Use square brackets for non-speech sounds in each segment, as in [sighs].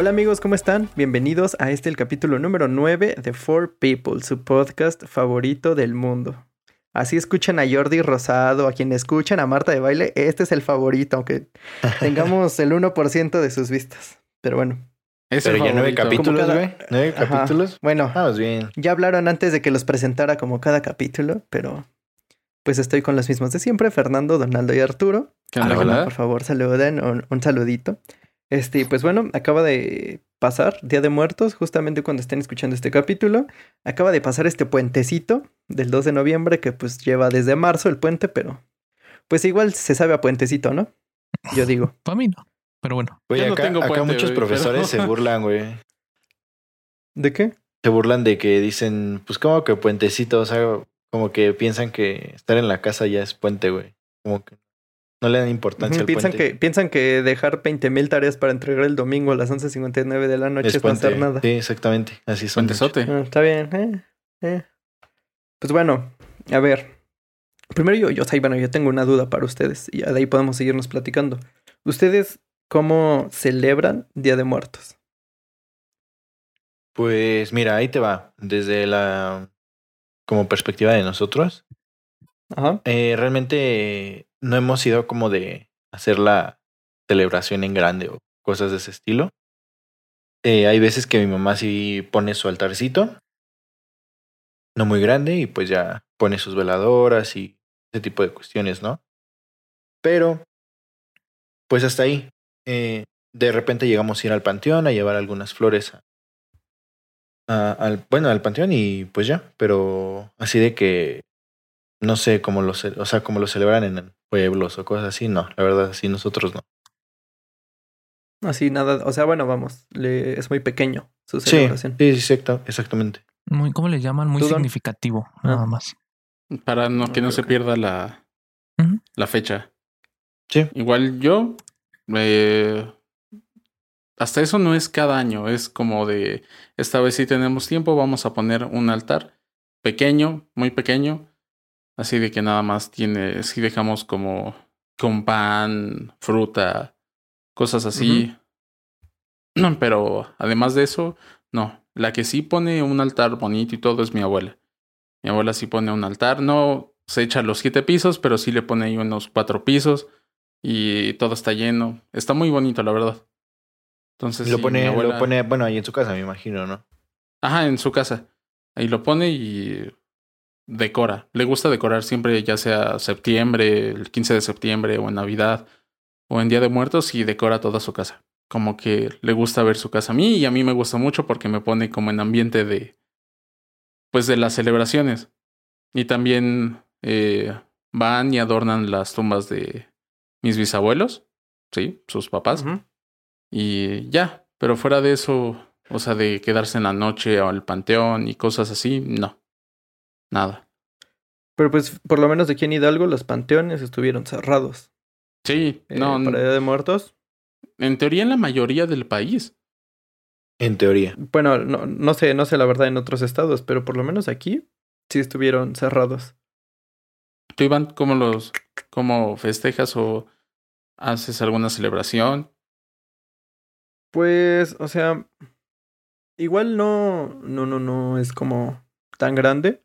Hola amigos, ¿cómo están? Bienvenidos a este el capítulo número 9 de Four People, su podcast favorito del mundo. Así escuchan a Jordi Rosado, a quien escuchan a Marta de Baile, este es el favorito, aunque [laughs] tengamos el 1% de sus vistas. Pero bueno. Es Pero el ya nueve capítulos, cada- güey. Nueve Ajá. capítulos. Bueno, Vamos bien. ya hablaron antes de que los presentara como cada capítulo, pero pues estoy con los mismos de siempre, Fernando, Donaldo y Arturo. ¿Qué onda, Hola, hola? Por favor, saluden, un, un saludito. Este, pues bueno, acaba de pasar Día de Muertos, justamente cuando estén escuchando este capítulo. Acaba de pasar este puentecito del 2 de noviembre, que pues lleva desde marzo el puente, pero pues igual se sabe a puentecito, ¿no? Yo digo. [laughs] Para mí no. Pero bueno, no acá, tengo acá muchos güey, profesores pero- se burlan, güey. ¿De qué? Se burlan de que dicen, pues como que puentecito, o sea, como que piensan que estar en la casa ya es puente, güey. Como que no le dan importancia al piensan, puente. que, piensan que dejar 20 mil tareas para entregar el domingo a las 11.59 de la noche es, es no puente. hacer nada. Sí, exactamente. Así son. Puentesote. Ah, está bien. eh, eh. Pues bueno, a ver. Primero yo, yo, o sea, bueno, yo tengo una duda para ustedes y de ahí podemos seguirnos platicando. ¿Ustedes cómo celebran Día de Muertos? Pues mira, ahí te va. Desde la como perspectiva de nosotros, Ajá. eh, realmente no hemos sido como de hacer la celebración en grande o cosas de ese estilo. Eh, hay veces que mi mamá sí pone su altarcito, no muy grande, y pues ya pone sus veladoras y ese tipo de cuestiones, ¿no? Pero, pues hasta ahí. Eh, de repente llegamos a ir al panteón a llevar algunas flores a- al, bueno, al panteón y pues ya, pero así de que no sé cómo lo, o sea, cómo lo celebran en pueblos o cosas así, no, la verdad, sí, nosotros no. Así nada, o sea, bueno, vamos, le- es muy pequeño su Sí, celebración. sí, sí, exacta- exactamente. muy, ¿cómo le llaman? Muy significativo, Ah. nada más. Para no, que no Ok, se pierda la, la fecha. Sí, Igual yo, eh, hasta eso no es cada año, es como de, esta vez sí tenemos tiempo, vamos a poner un altar pequeño, muy pequeño, así de que nada más tiene, si dejamos como con pan, fruta, cosas así. [clears throat] Pero además de eso, no, la que sí pone un altar bonito y todo es mi abuela. Mi abuela sí pone un altar, no se echa los siete pisos, pero sí le pone ahí unos cuatro pisos y todo está lleno. Está muy bonito, la verdad. Entonces, lo sí, pone, abuela- lo pone, bueno, ahí en su casa, me imagino, ¿no? Ajá, en su casa. Ahí lo pone y decora. Le gusta decorar siempre, ya sea septiembre, el 15 de septiembre, o en Navidad, o en Día de Muertos, y decora toda su casa. Como que le gusta ver su casa a mí, y a mí me gusta mucho porque me pone como en ambiente de. Pues de las celebraciones. Y también eh, van y adornan las tumbas de mis bisabuelos, sí, sus papás. Y ya, pero fuera de eso, o sea, de quedarse en la noche al panteón y cosas así, no. Nada. Pero pues por lo menos aquí en Hidalgo los panteones estuvieron cerrados. Sí, eh, no, para Día de Muertos. en teoría en la mayoría del país. En teoría. Bueno, no, no sé, no sé la verdad en otros estados, pero por lo menos aquí sí estuvieron cerrados. ¿Tú, Iván, cómo los, cómo festejas o haces alguna celebración? Pues, o sea, igual no, no, no, no es como tan grande.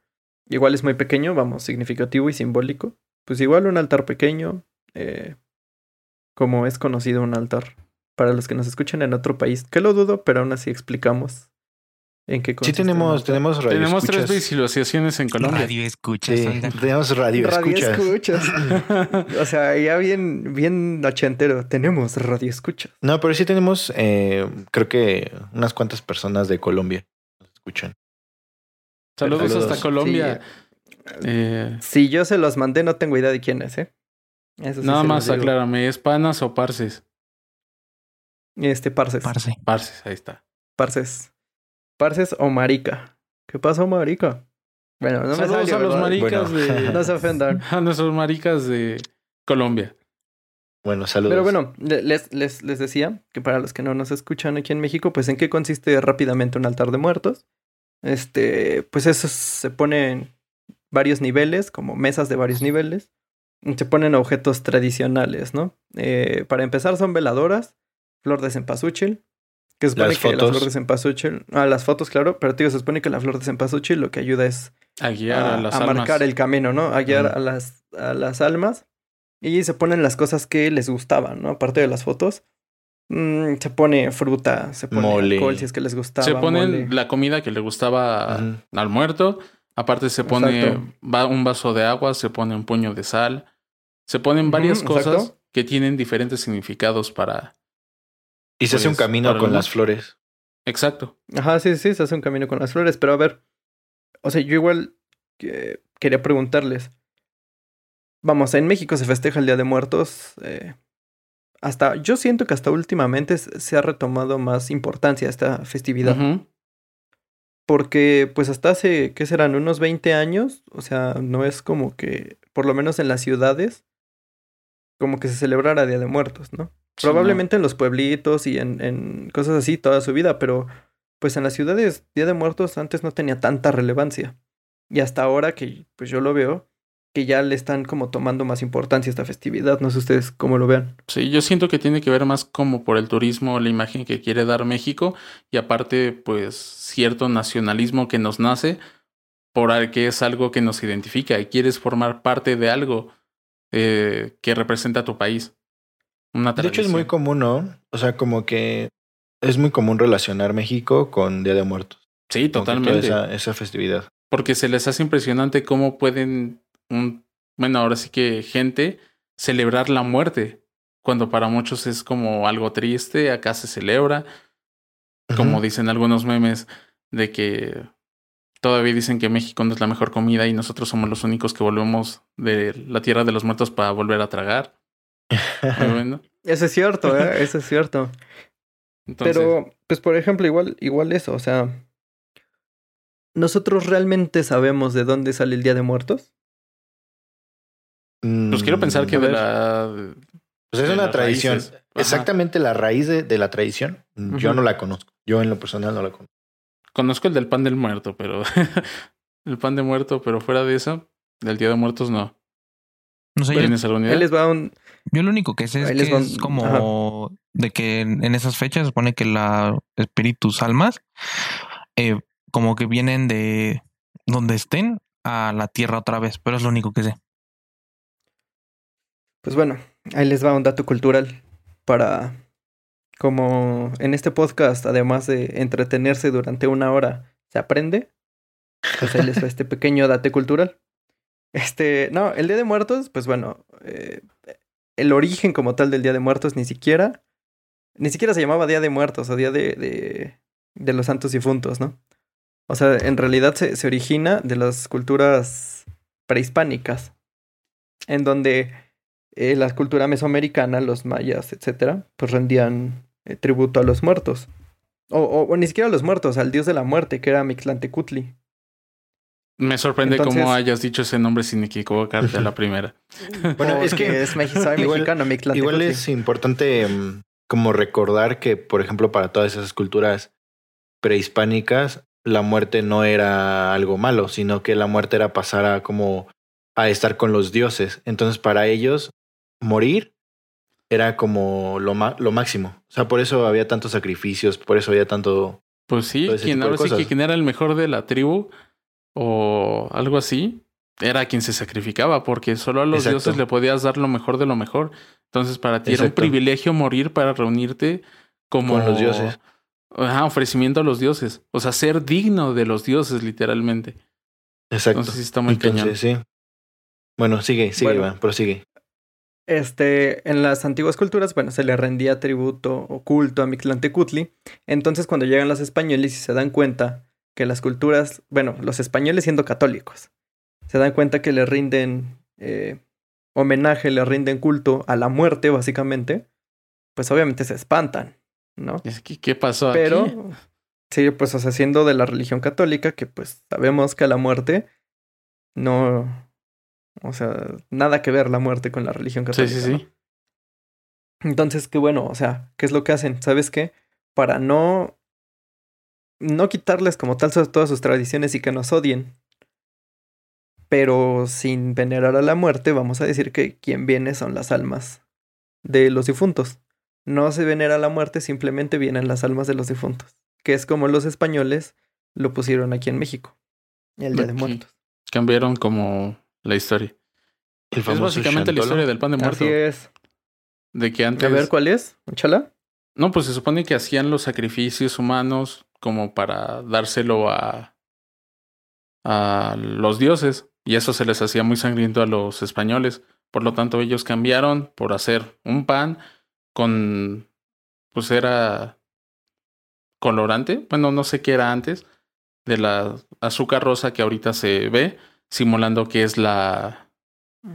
Igual es muy pequeño, vamos, significativo y simbólico. Pues igual un altar pequeño, eh, como es conocido un altar. Para los que nos escuchan en otro país, que lo dudo, pero aún así explicamos en qué Sí tenemos, tenemos radio Tenemos tres escuchas. visualizaciones en Colombia. Radio escuchas, Sí, tenemos radio, Radio escuchas. escuchas. [laughs] O sea, ya bien, bien ochentero. Tenemos radio escuchas. No, pero sí tenemos, eh, creo que unas cuantas personas de Colombia nos escuchan. Saludos, Saludos. hasta Colombia. Eh, Si yo se los mandé, no tengo idea de quién es, ¿eh? Eso sí nada más aclárame, ¿es panas o parces? Este, parces. Parce. Parces, ahí está. Parces. Parces o marica. ¿Qué pasó, marica? Bueno, no me Saludos salió, a los ¿verdad? maricas Bueno. de. No se ofendan. [laughs] A nuestros maricas de Colombia. Bueno, saludos. Pero bueno, le- les, les, les decía que para los que no nos escuchan aquí en México, pues en qué consiste rápidamente un altar de muertos. Este, pues eso se pone en varios niveles, como mesas de varios niveles. Se ponen objetos tradicionales, ¿no? Eh, para empezar son veladoras, flor de cempasúchil, Que se supone Las que la fotos. flor de cempasúchil, ah, las fotos, claro, pero tío, se supone que la flor de cempasúchil lo que ayuda es A guiar a, a, las a almas. marcar el camino, ¿no? A guiar a, las, a las almas. Y se ponen las cosas que les gustaban, ¿no? Aparte de las fotos. Mm, se pone fruta, se pone Mole. alcohol si es que les gustaba. Se ponen mole. la comida que le gustaba al muerto. Aparte se pone va un vaso de agua, se pone un puño de sal. Se ponen varias cosas exacto. que tienen diferentes significados para... Y se hace un Pues, camino con las flores. Exacto. Ajá, sí, sí, se hace un camino con las flores. Pero a ver, o sea, yo igual que- quería preguntarles. Vamos, en México se festeja el Día de Muertos. eh, hasta, yo siento que hasta últimamente se ha retomado más importancia esta festividad. Porque, pues hasta hace, ¿qué serán? Unos 20 años. O sea, no es como que, por lo menos en las ciudades, como que se celebrara Día de Muertos, ¿no? Sí, Probablemente en los pueblitos y en, en cosas así toda su vida, pero pues en las ciudades Día de Muertos antes no tenía tanta relevancia. Y hasta ahora que pues yo lo veo, que ya le están como tomando más importancia a esta festividad. No sé ustedes cómo lo vean. Sí, yo siento que tiene que ver más como por el turismo, la imagen que quiere dar México y aparte pues cierto nacionalismo que nos nace por al que es algo que nos identifica y quieres formar parte de algo eh, que representa a tu país. Una De hecho es muy común, ¿no? O sea, como que es muy común relacionar México con Día de Muertos. Sí, totalmente. Esa, esa festividad. Porque se les hace impresionante cómo pueden, un, bueno, ahora sí que gente celebrar la muerte, cuando para muchos es como algo triste, acá se celebra, como dicen algunos memes, de que todavía dicen que México no es la mejor comida y nosotros somos los únicos que volvemos de la tierra de los muertos para volver a tragar. [laughs] Bueno. Eso es cierto, ¿eh? [laughs] Eso es cierto. Entonces, Pero, pues por ejemplo, igual, igual eso, o sea, ¿nosotros realmente sabemos de dónde sale el Día de Muertos? Pues quiero pensar que Mm, de la... Pues es de una tradición. Exactamente la raíz de, de la tradición. Yo no la conozco. Yo en lo personal no la conozco. Conozco el del pan del muerto, pero... [laughs] el pan de muerto, pero fuera de eso, del Día de Muertos no. No sé, yo, ¿Tienes alguna Ahí idea? les va un... yo lo único que sé es que es como de que en, en esas fechas se supone que la espíritus almas eh, como que vienen de donde estén a la tierra otra vez, pero es lo único que sé. Pues bueno, ahí les va un dato cultural para... Como en este podcast, además de entretenerse durante una hora, se aprende. Pues ahí les va este pequeño dato cultural. Este, no, el Día de Muertos, pues bueno, eh, el origen como tal del Día de Muertos ni siquiera, ni siquiera se llamaba Día de Muertos o Día de, de, los Santos Difuntos, ¿no? O sea, en realidad se, se origina de las culturas prehispánicas, en donde eh, la cultura mesoamericana, los mayas, etcétera, pues rendían eh, tributo a los muertos. O, o, o ni siquiera a los muertos, al dios de la muerte, que era Mixtlantecutli. Me sorprende Entonces- cómo hayas dicho ese nombre sin equivocarte a la primera. [laughs] Bueno, es que es igual- mexicano, Mixtlantecutli. Igual es importante mm, como recordar que, por ejemplo, para todas esas culturas prehispánicas, la muerte no era algo malo, sino que la muerte era pasar a como a estar con los dioses. Entonces, para ellos, morir era como lo, ma- lo máximo. O sea, por eso había tantos sacrificios, por eso había tanto... Pues sí, quien ahora sí que quien era el mejor de la tribu o algo así, era quien se sacrificaba, porque solo a los Exacto. dioses le podías dar lo mejor de lo mejor. Entonces, para ti era un privilegio morir para reunirte como Con los dioses. Ajá, ofrecimiento a los dioses. O sea, ser digno de los dioses, literalmente. Exacto. Entonces sí está muy cañón. Sí. Bueno, sigue, sigue, Bueno. Iván, prosigue. Este, en las antiguas culturas, bueno, se le rendía tributo o culto a Mixtlantecutli. Entonces, cuando llegan los españoles y se dan cuenta que las culturas, bueno, los españoles siendo católicos, se dan cuenta que le rinden eh, homenaje, le rinden culto a la muerte, básicamente, pues obviamente se espantan, ¿no? Es que, ¿Qué pasó Pero, aquí? sí, pues, o sea, siendo de la religión católica, que pues sabemos que la muerte no. O sea, nada que ver la muerte con la religión Sí, católica. sí, ¿no? sí. Entonces, qué bueno, o sea, ¿qué es lo que hacen? ¿Sabes qué? Para no. No quitarles como tal todas sus tradiciones y que nos odien. Pero sin venerar a la muerte, vamos a decir que quien viene son las almas de los difuntos. no se venera la muerte, simplemente vienen las almas de los difuntos. Que es como los españoles lo pusieron aquí en México. El Día de. Muertos. Cambiaron como la historia. El Es básicamente la historia del pan de muerto. Así es. De que antes. A ver, ¿cuál es? ¿Chala? No, pues se supone que hacían los sacrificios humanos como para dárselo a, a los dioses. Y eso se les hacía muy sangriento a los españoles. Por lo tanto, ellos cambiaron por hacer un pan con. Pues era. colorante. Bueno, no sé qué era antes. De la azúcar rosa que ahorita se ve. Simulando que es la.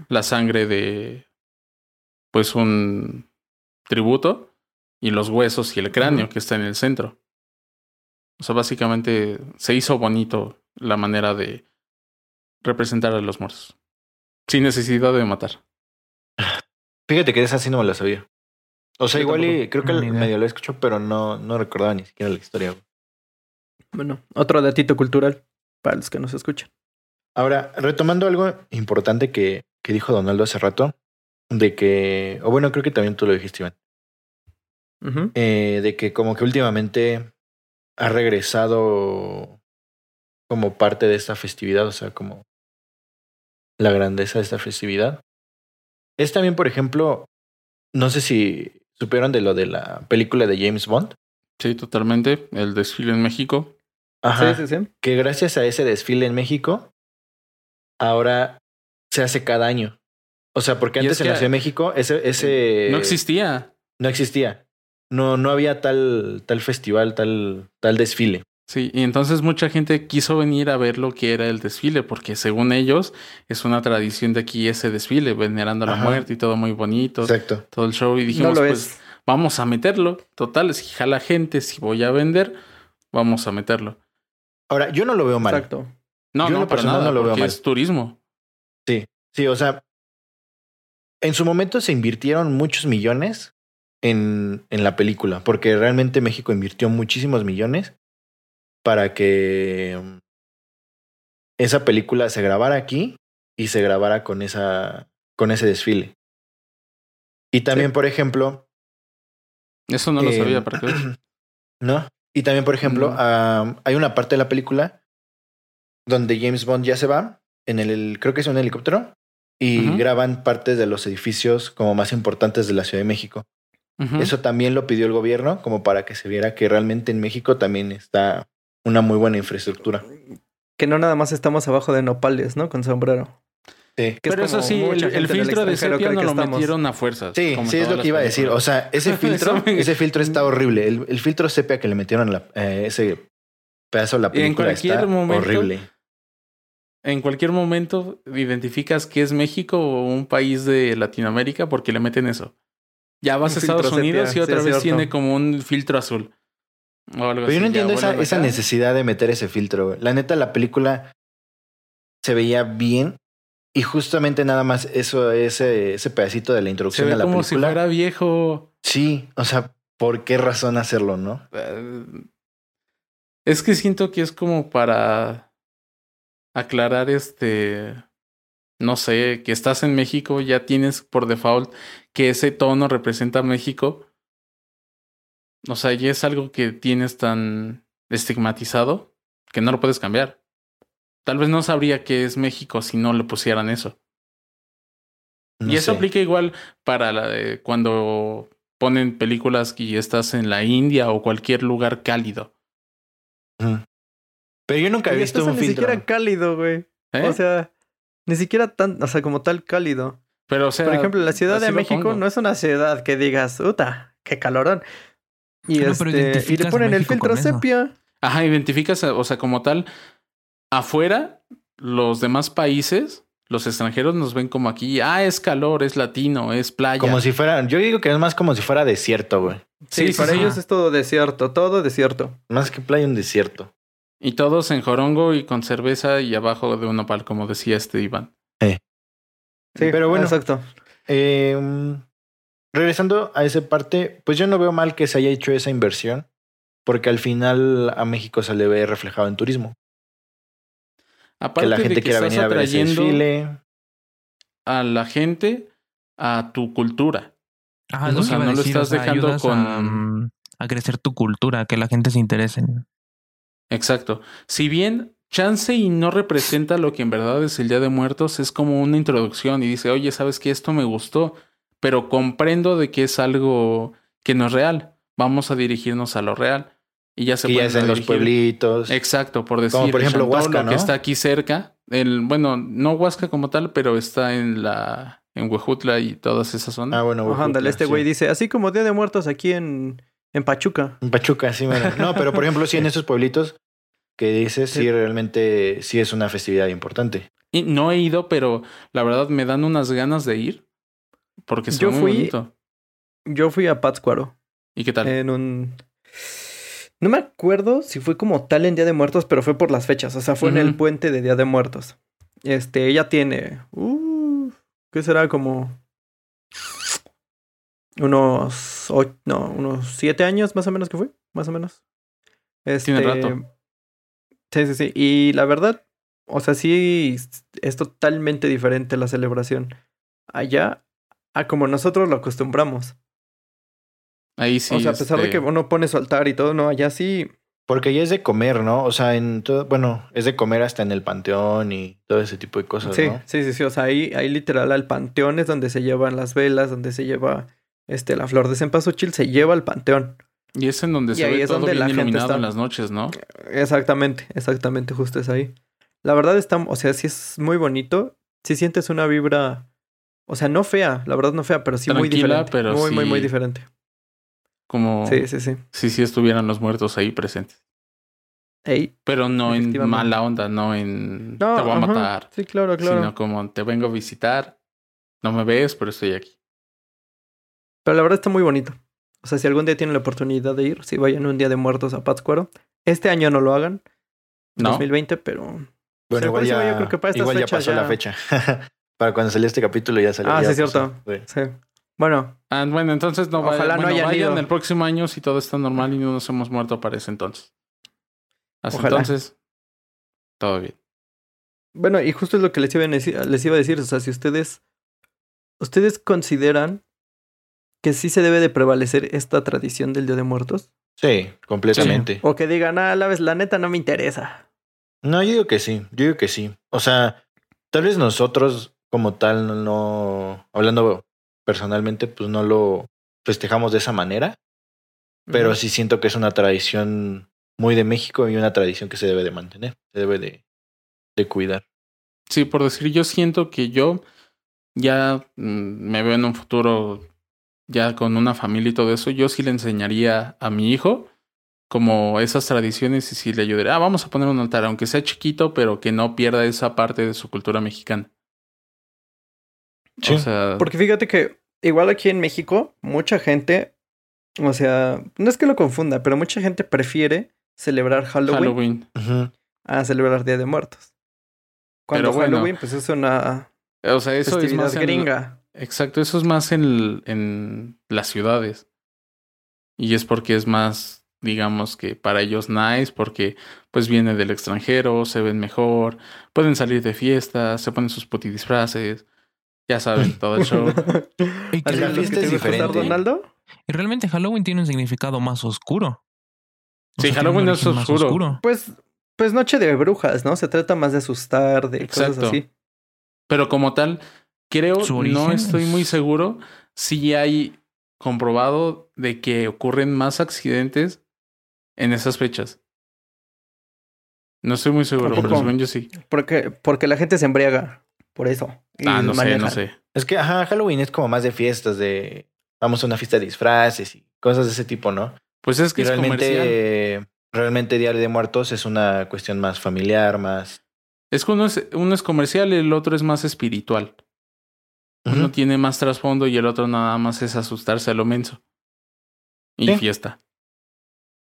la sangre de. Pues un tributo y los huesos y el cráneo que está en el centro. O sea, básicamente se hizo bonito la manera de representar a los muertos. Sin necesidad de matar. [sighs] Fíjate que esa sí no me la sabía. O sea, Yo igual y creo que idea. medio lo escucho, pero no, no recordaba ni siquiera la historia. Bueno, otro datito cultural para los que nos escuchan. Ahora, retomando algo importante que, que dijo Donaldo hace rato, de que, o bueno, creo que también tú lo dijiste, Iván, eh, de que como que últimamente ha regresado como parte de esta festividad, o sea, como la grandeza de esta festividad. Es también, por ejemplo, no sé si supieron de lo de la película de James Bond. Sí, totalmente. El desfile en México. Ajá. Sí, sí, sí. que gracias a ese desfile en México, ahora se hace cada año. O sea, porque antes es en la que- Ciudad de México ese, ese no existía. no existía. No, no había tal, tal festival, tal, tal desfile. Sí, y entonces mucha gente quiso venir a ver lo que era el desfile, porque según ellos es una tradición de aquí ese desfile, venerando a la Ajá. muerte y todo muy bonito, Exacto. todo el show. Y No dijimos, lo pues es. vamos a meterlo. Total, si jala gente, si voy a vender, vamos a meterlo. Ahora, yo no lo veo mal. Exacto. No, Yo no, para nada, no lo veo mal. es turismo. Sí, o sea, en su momento se invirtieron muchos millones en, en la película, porque realmente México invirtió muchísimos millones para que mm, esa película se grabara aquí y se grabara con esa con ese desfile. Y también, Sí. por ejemplo, Eso no lo sabía, ¿para qué? [clears throat] ¿no? Y también, por ejemplo, hay una parte de la película donde James Bond ya se va en el, creo que es un helicóptero, y graban partes de los edificios como más importantes de la Ciudad de México. Eso también lo pidió el gobierno, como para que se viera que realmente en México también está una muy buena infraestructura. Que no nada más estamos abajo de nopales, ¿no? Con sombrero. Sí. Que es Pero eso sí, el, filtro de sepia no que lo estamos. metieron a fuerzas. Sí, como sí es lo que iba a decir. O sea, ese [laughs] filtro, ese filtro está horrible. El, el filtro sepia que le metieron a la, eh, ese pedazo de la Y en película cualquier está momento- horrible. En cualquier momento identificas que es México o un país de Latinoamérica porque le meten eso. Ya vas Un a Estados Unidos sepia, y otra sí, vez cierto. tiene como un filtro azul. O algo Pero yo no entiendo esa, esa necesidad de meter ese filtro. güey. La neta, la película se veía bien y justamente nada más eso, ese, ese pedacito de la Se introducción ve de la como si película. fuera viejo. Sí, o sea, ¿por qué razón hacerlo, no? Eh, Es que siento que es como para aclarar este. No sé, que estás en México, ya tienes por default que ese tono representa México. O sea, ya es algo que tienes tan estigmatizado que no lo puedes cambiar. Tal vez no sabría que es México si no le pusieran eso. No y eso sé. aplica igual para la de cuando ponen películas y estás en la India o cualquier lugar cálido. Pero yo nunca he visto un ni filtro. siquiera cálido, güey. ¿eh? O sea, ni siquiera tan, o sea, como tal cálido. Pero, o sea, Por ejemplo, la Ciudad de México pongo. no es una ciudad que digas, uta, qué calorón. Y, No, pero este, y le ponen el filtro sepia. Ajá, identificas, o sea, como tal, afuera, los demás países, los extranjeros nos ven como aquí, ah, es calor, es latino, es playa. Como si fuera, yo digo que es más como si fuera desierto, güey. Sí, Sí, sí, para sí. ellos es todo desierto, todo desierto. Más que playa, un desierto. Y todos en jorongo y con cerveza y abajo de un opal, como decía este Iván. Sí, Pero bueno. Exacto. Eh, regresando a esa parte, pues yo no veo mal que se haya hecho esa inversión, porque al final a México se le ve reflejado en turismo. Aparte que la de gente que quiera estás venir a ver ese atrayendo desfile. a la gente a tu cultura. Ajá, O lo sea, no lo decir, o estás sea, dejando con- a, mm, a crecer tu cultura, que la gente se interese en... Exacto. Si bien chance y no representa lo que en verdad es el Día de Muertos, es como una introducción y dice, oye, ¿sabes qué? Esto me gustó, pero comprendo de que es algo que no es real. Vamos a dirigirnos a lo real. Y ya se Que pueden es en los pueblitos. Exacto, por decir, Como por ejemplo Chantolo, Huasca, ¿no? que está aquí cerca. El, bueno, no Huasca como tal, pero está en la en Huejutla y todas esas zonas. Ah, bueno. Huejutla, ándale, este sí. güey dice, así como Día de Muertos aquí en, en Pachuca. En Pachuca, sí, bueno. No, pero por ejemplo, sí en esos pueblitos que dices, sí, realmente sí es una festividad importante. Y no he ido, pero la verdad me dan unas ganas de ir. Porque se Yo muy fui- bonito. Yo fui a Pátzcuaro ¿Y qué tal? en un... No me acuerdo si fue como tal en Día de Muertos, pero fue por las fechas. O sea, fue en el puente de Día de Muertos. Este, ella tiene... Uh, ¿Qué será? Como... Unos... ocho- no, unos siete años más o menos que fue. Más o menos. Este, Tiene rato. Sí, sí, sí. Y la verdad, o sea, sí es totalmente diferente la celebración allá a como nosotros lo acostumbramos. Ahí sí. o sea, a pesar de este, que uno pone su altar y todo, no, allá sí. Porque ya es de comer, ¿no? O sea, en todo, bueno, es de comer hasta en el panteón y todo ese tipo de cosas, Sí, ¿no? sí, sí, sí. O sea, ahí, ahí literal al panteón es donde se llevan las velas, donde se lleva este, la flor de cempasúchil, se lleva al panteón. Y es en donde Y se ahí ve es todo donde bien la gente iluminado está. en las noches, ¿no? Exactamente, exactamente, justo es ahí. La verdad está, o sea, sí es muy bonito. Sí sientes una vibra, o sea, no fea, la verdad no fea, pero sí muy diferente. pero muy, muy, muy sí- diferente. Como Sí, sí, sí. si sí estuvieran los muertos ahí presentes. Ey, Pero no en mala onda, no en no, te voy a ajá, matar. Sí, claro, claro. Sino como te vengo a visitar. No me ves, pero estoy aquí. Pero la verdad está muy bonito. O sea, si algún día tienen la oportunidad de ir, si vayan un día de muertos a Pátzcuaro. Este año no lo hagan, ¿No? 2020, pero... Bueno, Sí, igual ya, yo creo que para igual ya pasó ya- la fecha. [laughs] Para cuando salió este capítulo ya salió. Ah, ya sí, pasó. cierto. Sí. Sí. Bueno, Ah, bueno, entonces no vayan. Ojalá no bueno, hayan vayan ido. el próximo año si todo está normal y no nos hemos muerto para ese entonces. Hasta Ojalá. entonces, todo bien. bueno, y justo es lo que les iba, a decir, les iba a decir. O sea, si ustedes... ¿Ustedes consideran que sí se debe de prevalecer esta tradición del Día de Muertos? Sí, completamente. O que digan, ah, la, vez, la neta no me interesa. No, yo digo que sí, yo digo que sí. O sea, tal vez nosotros como tal no, no- hablando personalmente, pues no lo festejamos de esa manera, pero sí siento que es una tradición muy de México y una tradición que se debe de mantener, se debe de, de cuidar. Sí, por decir, yo siento que yo ya mm, me veo en un futuro ya con una familia y todo eso. Yo sí le enseñaría a mi hijo como esas tradiciones y sí le ayudaría. Ah, vamos a poner un altar, aunque sea chiquito, pero que no pierda esa parte de su cultura mexicana. Sí, O sea, Porque fíjate que igual aquí en México, mucha gente, o sea, no es que lo confunda, pero mucha gente prefiere celebrar Halloween, Halloween. A celebrar Día de Muertos. Cuando Pero bueno, Halloween, pues es una O sea, eso es festividad más en, gringa. Exacto, eso es más en, en las ciudades. Y es porque es más, digamos que para ellos nice, porque pues viene del extranjero, se ven mejor, pueden salir de fiesta, se ponen sus puti disfraces, ya saben, todo el show. [laughs] Y que. Y realmente Halloween tiene un significado más oscuro. O Sí, sea, Halloween es más oscuro. Pues, pues noche de brujas, ¿no? Se trata más de asustar, de Exacto. cosas así. Pero como tal, creo, no estoy muy seguro si hay comprobado de que ocurren más accidentes en esas fechas. No estoy muy seguro, pero según yo sí. Porque, porque la gente se embriaga. Por eso. Ah, no sé, no sé. Es que, ajá, Halloween es como más de fiestas, de vamos a una fiesta de disfraces y cosas de ese tipo, ¿no? Pues es que Y es comercial. realmente, realmente Día de Muertos es una cuestión más familiar, más... Es que uno es, uno es comercial y el otro es más espiritual. Uno tiene más trasfondo y el otro nada más es asustarse a lo menso. Y Sí. fiesta.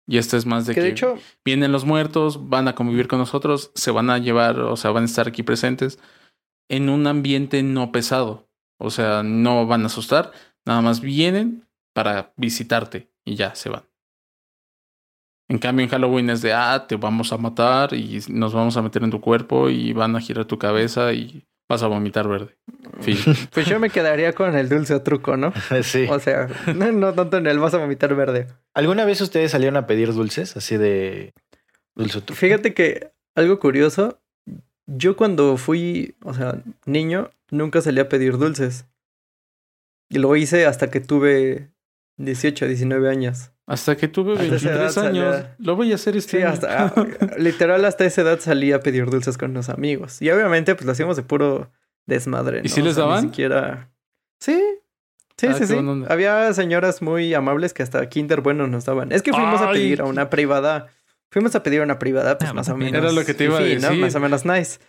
Y este es más de Que que, de hecho, vienen los muertos, van a convivir con nosotros, se van a llevar, o sea, van a estar aquí presentes en un ambiente no pesado. O sea, no van a asustar, nada más vienen para visitarte y ya se van. En cambio, en Halloween es de, ah, te vamos a matar y nos vamos a meter en tu cuerpo y van a girar tu cabeza y vas a vomitar verde. Fin. [laughs] Pues yo me quedaría con el dulce o truco, ¿no? [laughs] sí. O sea, no, no tanto en el vas a vomitar verde. ¿Alguna vez ustedes salieron a pedir dulces? Así de dulce tú. Fíjate que algo curioso, yo cuando fui, o sea, niño, nunca salí a pedir dulces. Y lo hice hasta que tuve 18, 19 años. Hasta que tuve Hasta esa 23 edad años. salía- Lo voy a hacer este Sí, año. hasta, ah, [laughs] literal hasta esa edad salí a pedir dulces con los amigos. Y obviamente pues lo hacíamos de puro desmadre. ¿Y ¿no? sí O les sea, ni daban? siquiera... Sí. Sí, Ah, sí, sí. onda. Había señoras muy amables que hasta Kinder Bueno nos daban. Es que fuimos a pedir a una privada. Fuimos a pedir a una privada, pues Ah, más pues, o menos. Era lo que te iba a fifí, ¿no? decir. Más o menos nice.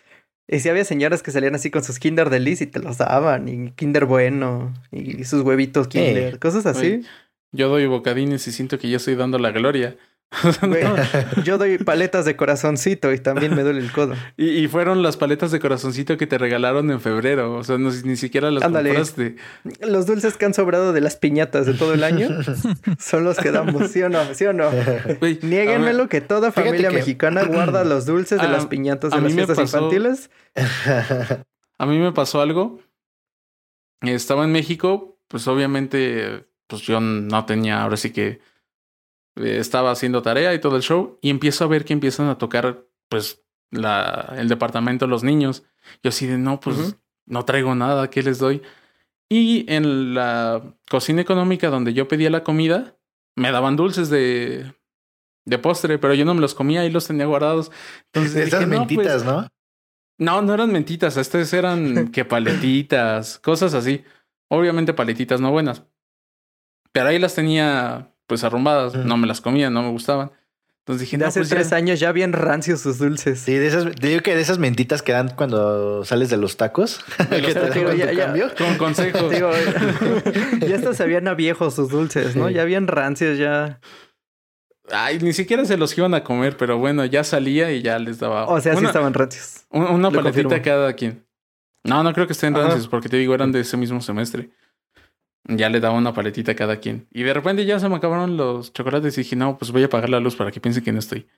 Y sí había señoras que salían así con sus Kinder Delice y te los daban. Y Kinder Bueno. Y sus huevitos Kinder. Cosas así. Oye, Yo doy bocadines y siento que yo estoy dando la gloria. [laughs] Güey, [laughs] yo doy paletas de corazoncito y también me duele el codo. [laughs] Y, y fueron las paletas de corazoncito que te regalaron en febrero. O sea, no- ni siquiera las Ándale. compraste. Los dulces que han sobrado de las piñatas de todo el año son los que damos, ¿sí o no? ¿Sí o no? Güey, Niéguenmelo que toda familia que- mexicana [clears throat] guarda los dulces de Ah, las piñatas a de las fiestas pasó- infantiles. A mí me pasó algo. Estaba en México, pues obviamente, pues yo no tenía, ahora sí que eh, estaba haciendo tarea y todo el show, y empiezo a ver que empiezan a tocar, pues, la, el departamento, los niños. Yo así de, no, pues, no traigo nada, ¿qué les doy? Y en la cocina económica donde yo pedía la comida, me daban dulces de, de postre, pero yo no me los comía y los tenía guardados. Entonces [laughs] Esas dije, no, mentitas, pues, ¿no? no, no eran mentitas, estas eran [laughs] que paletitas, cosas así. Obviamente paletitas no buenas. Pero ahí las tenía pues arrumbadas, no me las comía, no me gustaban. Entonces dije, De no, hace pues tres ya. años ya bien rancios sus dulces. Sí, de esas, digo que de esas mentitas que dan cuando sales de los tacos. De [laughs] los que te dan tacos, con ya- ya. Con consejos. [laughs] Digo, ya hasta se habían a viejos sus dulces, ¿no? Sí. Ya bien rancios, ya. Ay, ni siquiera se los iban a comer, pero bueno, ya salía y ya les daba O sea, sí estaban rancios. un- una paletita confirmo. cada quien. No, no creo que estén Ajá. rancios, porque te digo, eran de ese mismo semestre. Ya le daba una paletita a cada quien. Y de repente ya se me acabaron los chocolates y dije, no, pues voy a apagar la luz para que piensen que no estoy.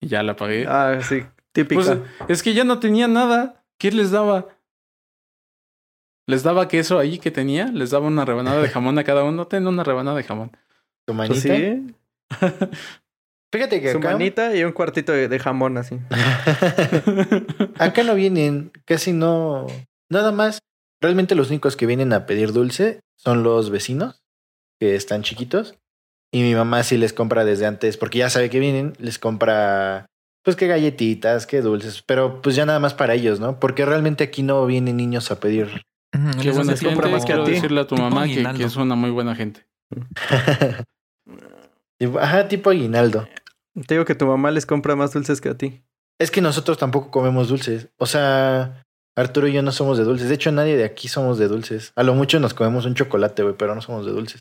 Y ya la apagué. Ah, sí, típica. Pues es que ya no tenía nada. ¿Qué les daba? Les daba queso ahí que tenía, les daba una rebanada de [laughs] jamón a cada uno. Ten una rebanada de jamón. Tu Pues manita. sí, [laughs] Fíjate que su acá, manita y un cuartito de, de jamón así. [laughs] acá no vienen, casi no. Nada más. Realmente los únicos que vienen a pedir dulce son los vecinos, que están chiquitos. Y mi mamá sí les compra desde antes, porque ya sabe que vienen, les compra pues que galletitas, que dulces, pero pues ya nada más para ellos, ¿no? Porque realmente aquí no vienen niños a pedir. Qué buena gente. más que a Quiero ti. decirle a tu mamá que, aguinaldo. que es una muy buena gente. [laughs] Ajá, tipo aguinaldo. Te digo que tu mamá les compra más dulces que a ti. Es que nosotros tampoco comemos dulces. O sea, Arturo y yo no somos de dulces. De hecho, nadie de aquí somos de dulces. A lo mucho nos comemos un chocolate, güey, pero no somos de dulces.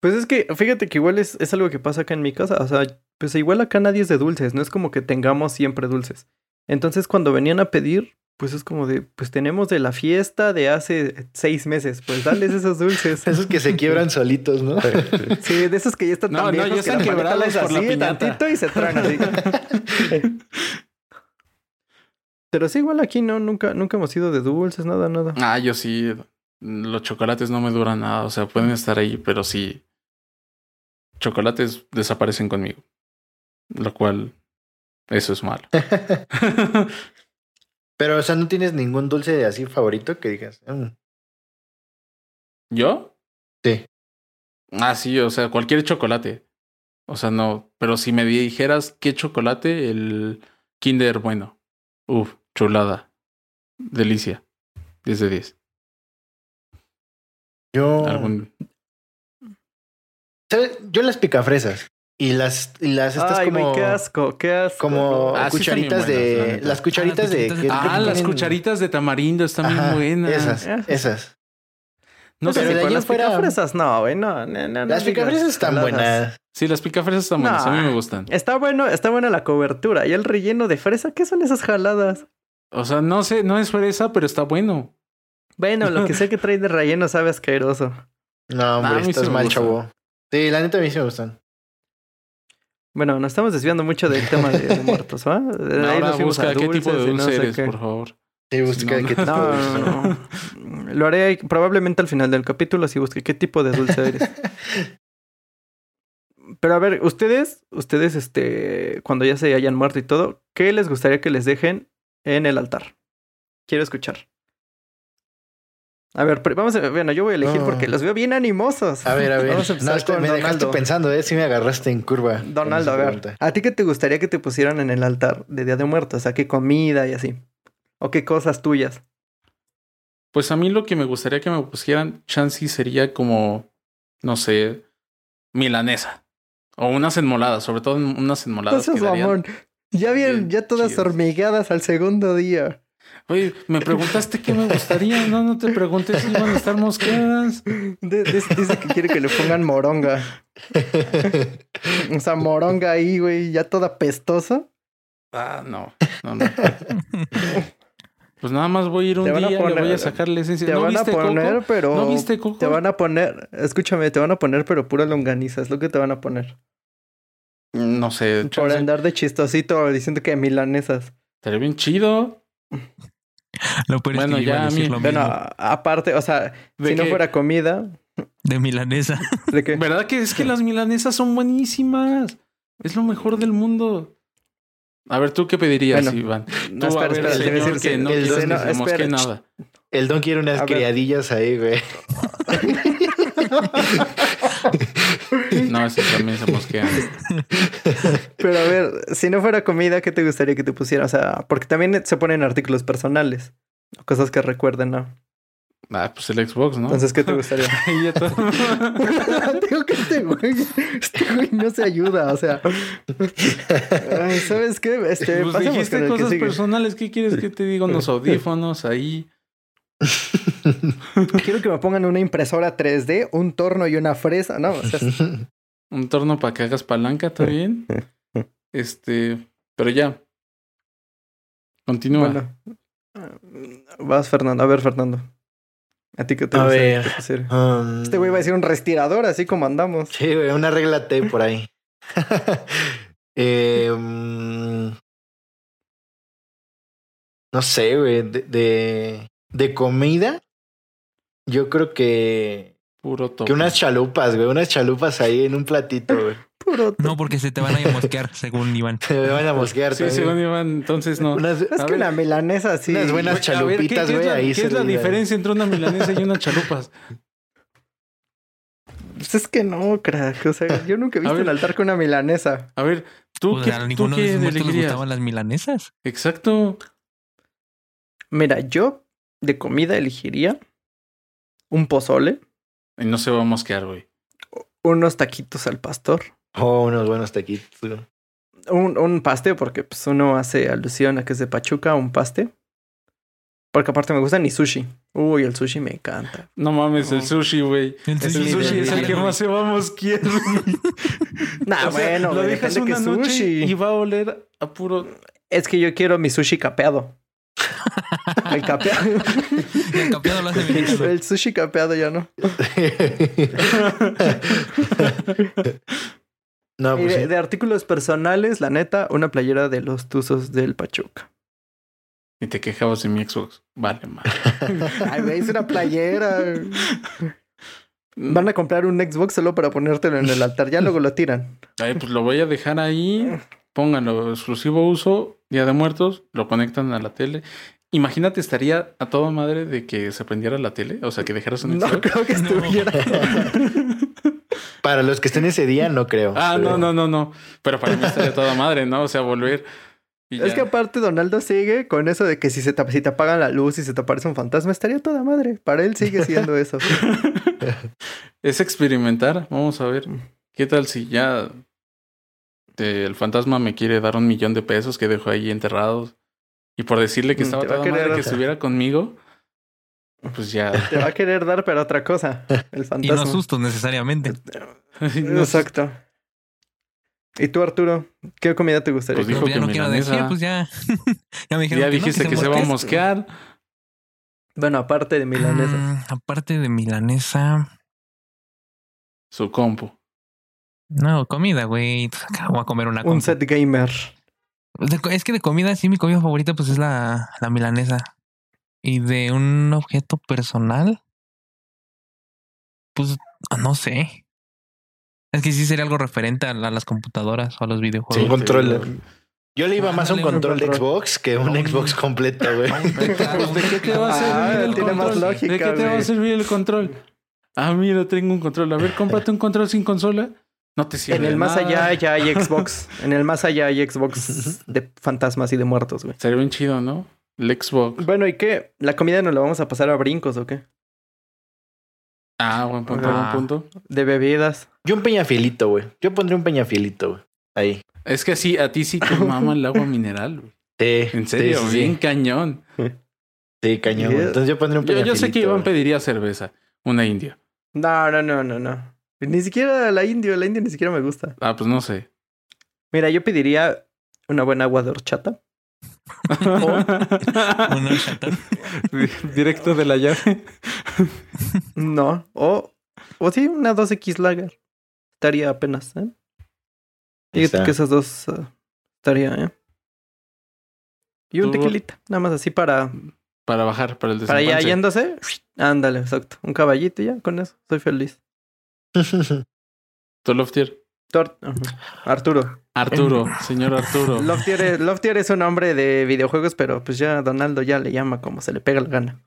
Pues es que, fíjate que igual es, es algo que pasa acá en mi casa. O sea, pues igual acá nadie es de dulces. No es como que tengamos siempre dulces. Entonces, cuando venían a pedir, pues es como de, pues tenemos de la fiesta de hace seis meses. Pues dales esos dulces. [laughs] Esos que se quiebran solitos, ¿no? [laughs] Sí, de esos que ya están No, tan no, viejos ya que están la quebrados por la así piñata. tantito y se tragan así. [laughs] Pero sí, igual aquí no, nunca, nunca hemos ido de dulces, nada, nada. Ah, yo sí. Los chocolates no me duran nada. O sea, pueden estar ahí, pero sí. Chocolates desaparecen conmigo. Lo cual. Eso es malo. [laughs] Pero, o sea, ¿no tienes ningún dulce así favorito que digas? "Mm"? ¿Yo? Sí. Ah, sí, o sea, cualquier chocolate. O sea, no. Pero si me dijeras qué chocolate, el Kinder bueno. Uf, chulada. Delicia. 10 de 10. Yo. Algún... ¿sabes? Yo las picafresas. Y las, y las estas Ay, como. qué asco, qué asco. como Ah, sí cucharitas buenas, de. Las cucharitas Ah, las de. Ah, las cucharitas de tamarindo están Ajá, bien buenas. Esas, Esas. No Pero sé Pero si de ahí las fuera- picafresas, no, güey, no, no, no, no Las picafresas están buenas. Sí, las picafresas están buenas. A mí Nah. me gustan. Está bueno, está buena la cobertura. ¿Y el relleno de fresa? ¿Qué son esas jaladas? O sea, no sé, no es fresa, pero está bueno. Bueno, lo que sé que trae de relleno sabe asqueroso. [laughs] No, hombre, sí estás mal, chavo. Sí, la neta a mí sí me gustan. Bueno, nos estamos desviando mucho del tema de, de muertos, ¿va? [laughs] De ahí Ahora nos busca a qué tipo de no dulce sé eres, qué. por favor. Sí, busca No, no. qué tipo No, de no, dulce. no. Lo haré ahí- probablemente al final del capítulo, así busque qué tipo de dulce eres. [laughs] Pero a ver, ustedes, ustedes, este, cuando ya se hayan muerto y todo, ¿qué les gustaría que les dejen en el altar? Quiero escuchar. A ver, vamos a, bueno, yo voy a elegir porque los veo bien animosos. A ver, a ver. [laughs] Vamos a No, empezar estoy- con me dejaste pensando, ¿eh? Sí me agarraste en curva. Donaldo, a ver, pregunta. ¿a ti qué te gustaría que te pusieran en el altar de Día de Muertos? O sea, qué comida y así. O qué cosas tuyas. Pues a mí lo que me gustaría que me pusieran, Chansey, sería como, no sé, milanesa. O unas enmoladas, sobre todo unas enmoladas. quedarían mamón. Ya bien, ya todas chidas. hormigueadas al segundo día. Oye, me preguntaste qué me gustaría. No, no te pregunté si iban a estar mosqueadas. Dice que quiere que le pongan moronga. O sea, moronga ahí, güey, ya toda pestosa. Ah, no, no, no. Pues nada más voy a ir un a día, le voy poner- a sacar la esencia. Te ¿No van a viste poner, Coco? pero. ¿No viste Coco? Te van a poner, escúchame, te van a poner, pero pura longaniza, es lo que te van a poner. No sé, Por chance. andar de chistosito diciendo que milanesas. Estaría bien chido. Lo peor Bueno, es que ya a a decir mí- lo Bueno, mismo. a- aparte, o sea, ¿De si no fuera comida, De milanesa. ¿de qué? ¿Verdad que es que las milanesas son buenísimas? Es lo mejor del mundo. A ver, ¿tú qué pedirías, Bueno, Iván? No, Tú, a ver, espera, señor, decir que no el quieres seno- que nada. El don quiere unas A ver. criadillas ahí, güey. No, eso también se mosquean. Pero a ver, si no fuera comida, ¿qué te gustaría que te pusiera? O sea, porque también se ponen artículos personales. Cosas que recuerden, ¿no? Ah, pues el Xbox, ¿no? Entonces, ¿qué te [laughs] gustaría? [laughs] Digo que este güey, este güey no se ayuda, o sea. Ay, ¿Sabes qué? Este, Pues dijiste que cosas personales. ¿Qué quieres que te diga? Unos audífonos ahí. [laughs] Quiero que me pongan una impresora 3D, un torno y una fresa, ¿no? O sea, Un torno para que hagas palanca, ¿está bien? Este, pero ya. Continúa. bueno. Vas, Fernando. A ver, Fernando. ¿A ti qué te A ver. pusiera? Um, Este güey va a decir un respirador, así como andamos. Sí, güey, una regla T por ahí. [laughs] Eh, mm, no sé, güey. De, de, de comida, yo creo que, Puro topo. que unas chalupas, güey. Unas chalupas ahí en un platito, güey. No, porque se te van a mosquear, [laughs] según Iván. Se me van a mosquear Sí, también. según Iván, entonces no. Unas, Es A que ver. una milanesa así. Unas buenas A ver, ¿qué- chalupitas, qué, es güey, la- ahí ¿Qué es la diferencia entre una milanesa y unas chalupas? Pues es que no, crack. O sea, yo nunca he visto ver. un altar con una milanesa. A ver, ¿tú Pues qué, a tú ninguno de qué esos muertos les elegirías? gustaban las milanesas. Exacto. Mira, yo de comida elegiría un pozole, Y no se va a mosquear, güey. unos taquitos al pastor, Oh, unos buenos taquitos, un, un paste, porque pues uno hace alusión a que es de Pachuca, un paste. Porque aparte me gusta ni sushi. Uy, el sushi me encanta. No mames, el sushi, güey. El El sushi sushi de es el que más se va a mosquear. [laughs] Nah, O sea, bueno, lo dejas una que noche sushi. y va a oler a puro... Es que yo quiero mi sushi capeado. [laughs] El capeado. El campeón lo hace mexicano. [laughs] el sushi capeado ya no. No, pues de, sí. de artículos personales, la neta, una playera de los tuzos del Pachuca. Y te quejabas de mi Xbox. Vale, man. [laughs] Ay, güey, es una playera. [laughs] Van a comprar un Xbox solo para ponértelo en el altar. Ya luego lo tiran. Ay, pues lo voy a dejar ahí. Pónganlo exclusivo uso, Día de Muertos, lo conectan a la tele. Imagínate, estaría a toda madre de que se prendiera la tele, o sea, que dejaras un No Xbox. creo que estuviera. [laughs] Para los que estén ese día, no creo. Ah, pero- no, no, no, no. Pero para mí estaría toda madre, ¿no? O sea, volver. y Es ya. que aparte Donaldo sigue con eso de que si se te, si te apagan la luz y se te aparece un fantasma, estaría toda madre. Para él sigue siendo eso. [laughs] es experimentar. Vamos a ver. ¿Qué tal si ya te- el fantasma me quiere dar un millón de pesos que dejo ahí enterrados? Y por decirle que Mm, estaba toda madre que estuviera conmigo, pues ya. [laughs] Te va a querer dar, pero otra cosa. El [laughs] Y fantasma. [laughs] no sustos necesariamente. No, Exacto. ¿Y tú, Arturo? ¿Qué comida te gustaría? Pues dijo Pues ya que no quiero milanesa. decir, pues ya. ya me dijeron ya que no, dijiste que, se, va a mosquear. Bueno, aparte de milanesa. Mm, aparte de milanesa. Su compu. No, comida, güey. Pues Voy a comer una un compu. set gamer. Es que de comida, sí, mi comida favorita, pues es la, la milanesa. Y de un objeto personal, pues no sé. Es que sí sería algo referente a, la- las computadoras o a los Sí, videojuegos. un control. Yo le iba más a un control de. Xbox que un Un- Xbox completo, [laughs] güey. Pues, ¿De qué te va a Ah, servir el tiene más control? lógica, ¿De qué te va a servir el control? Ah, mira, tengo un control. A ver, cómprate un control sin consola. No te sirve. En el más nada. allá ya hay Xbox. [laughs] En el más allá hay Xbox de fantasmas y de muertos, güey. Sería bien chido, ¿no? El Xbox. Bueno, ¿y qué? ¿La comida nos la vamos a pasar a brincos o qué? Ah, buen punto, Ah. buen punto. De bebidas. Yo un peñafielito, güey. Yo pondría un peñafielito, güey. Ahí. Es que sí, a ti sí te mama el agua mineral, güey. [laughs] Sí, En serio, sí, sí, bien sí. cañón. [laughs] Sí, cañón. güey. Entonces yo pondría un Yo, peñafielito. yo sé que Iván pediría cerveza, una india. No, no, no, no, no. Ni siquiera la india, la india ni siquiera me gusta. Ah, pues no sé. Mira, yo pediría una buena agua de horchata. [laughs] Directo de la llave. No. O, o sí, una 2X Lager. Estaría apenas, ¿eh? Fíjate que esas dos estaría, ¿eh? Y un Tú- tequilita, nada más así para, Para bajar, para el para ya yéndose. Ándale, exacto. Un caballito ya, con eso. Soy feliz. [laughs] Tu Loftier. Tor- Ajá. Arturo. Arturo, señor Arturo. Loftier es, Loftier es un nombre de videojuegos, pero pues ya Donaldo ya le llama como se le pega la gana.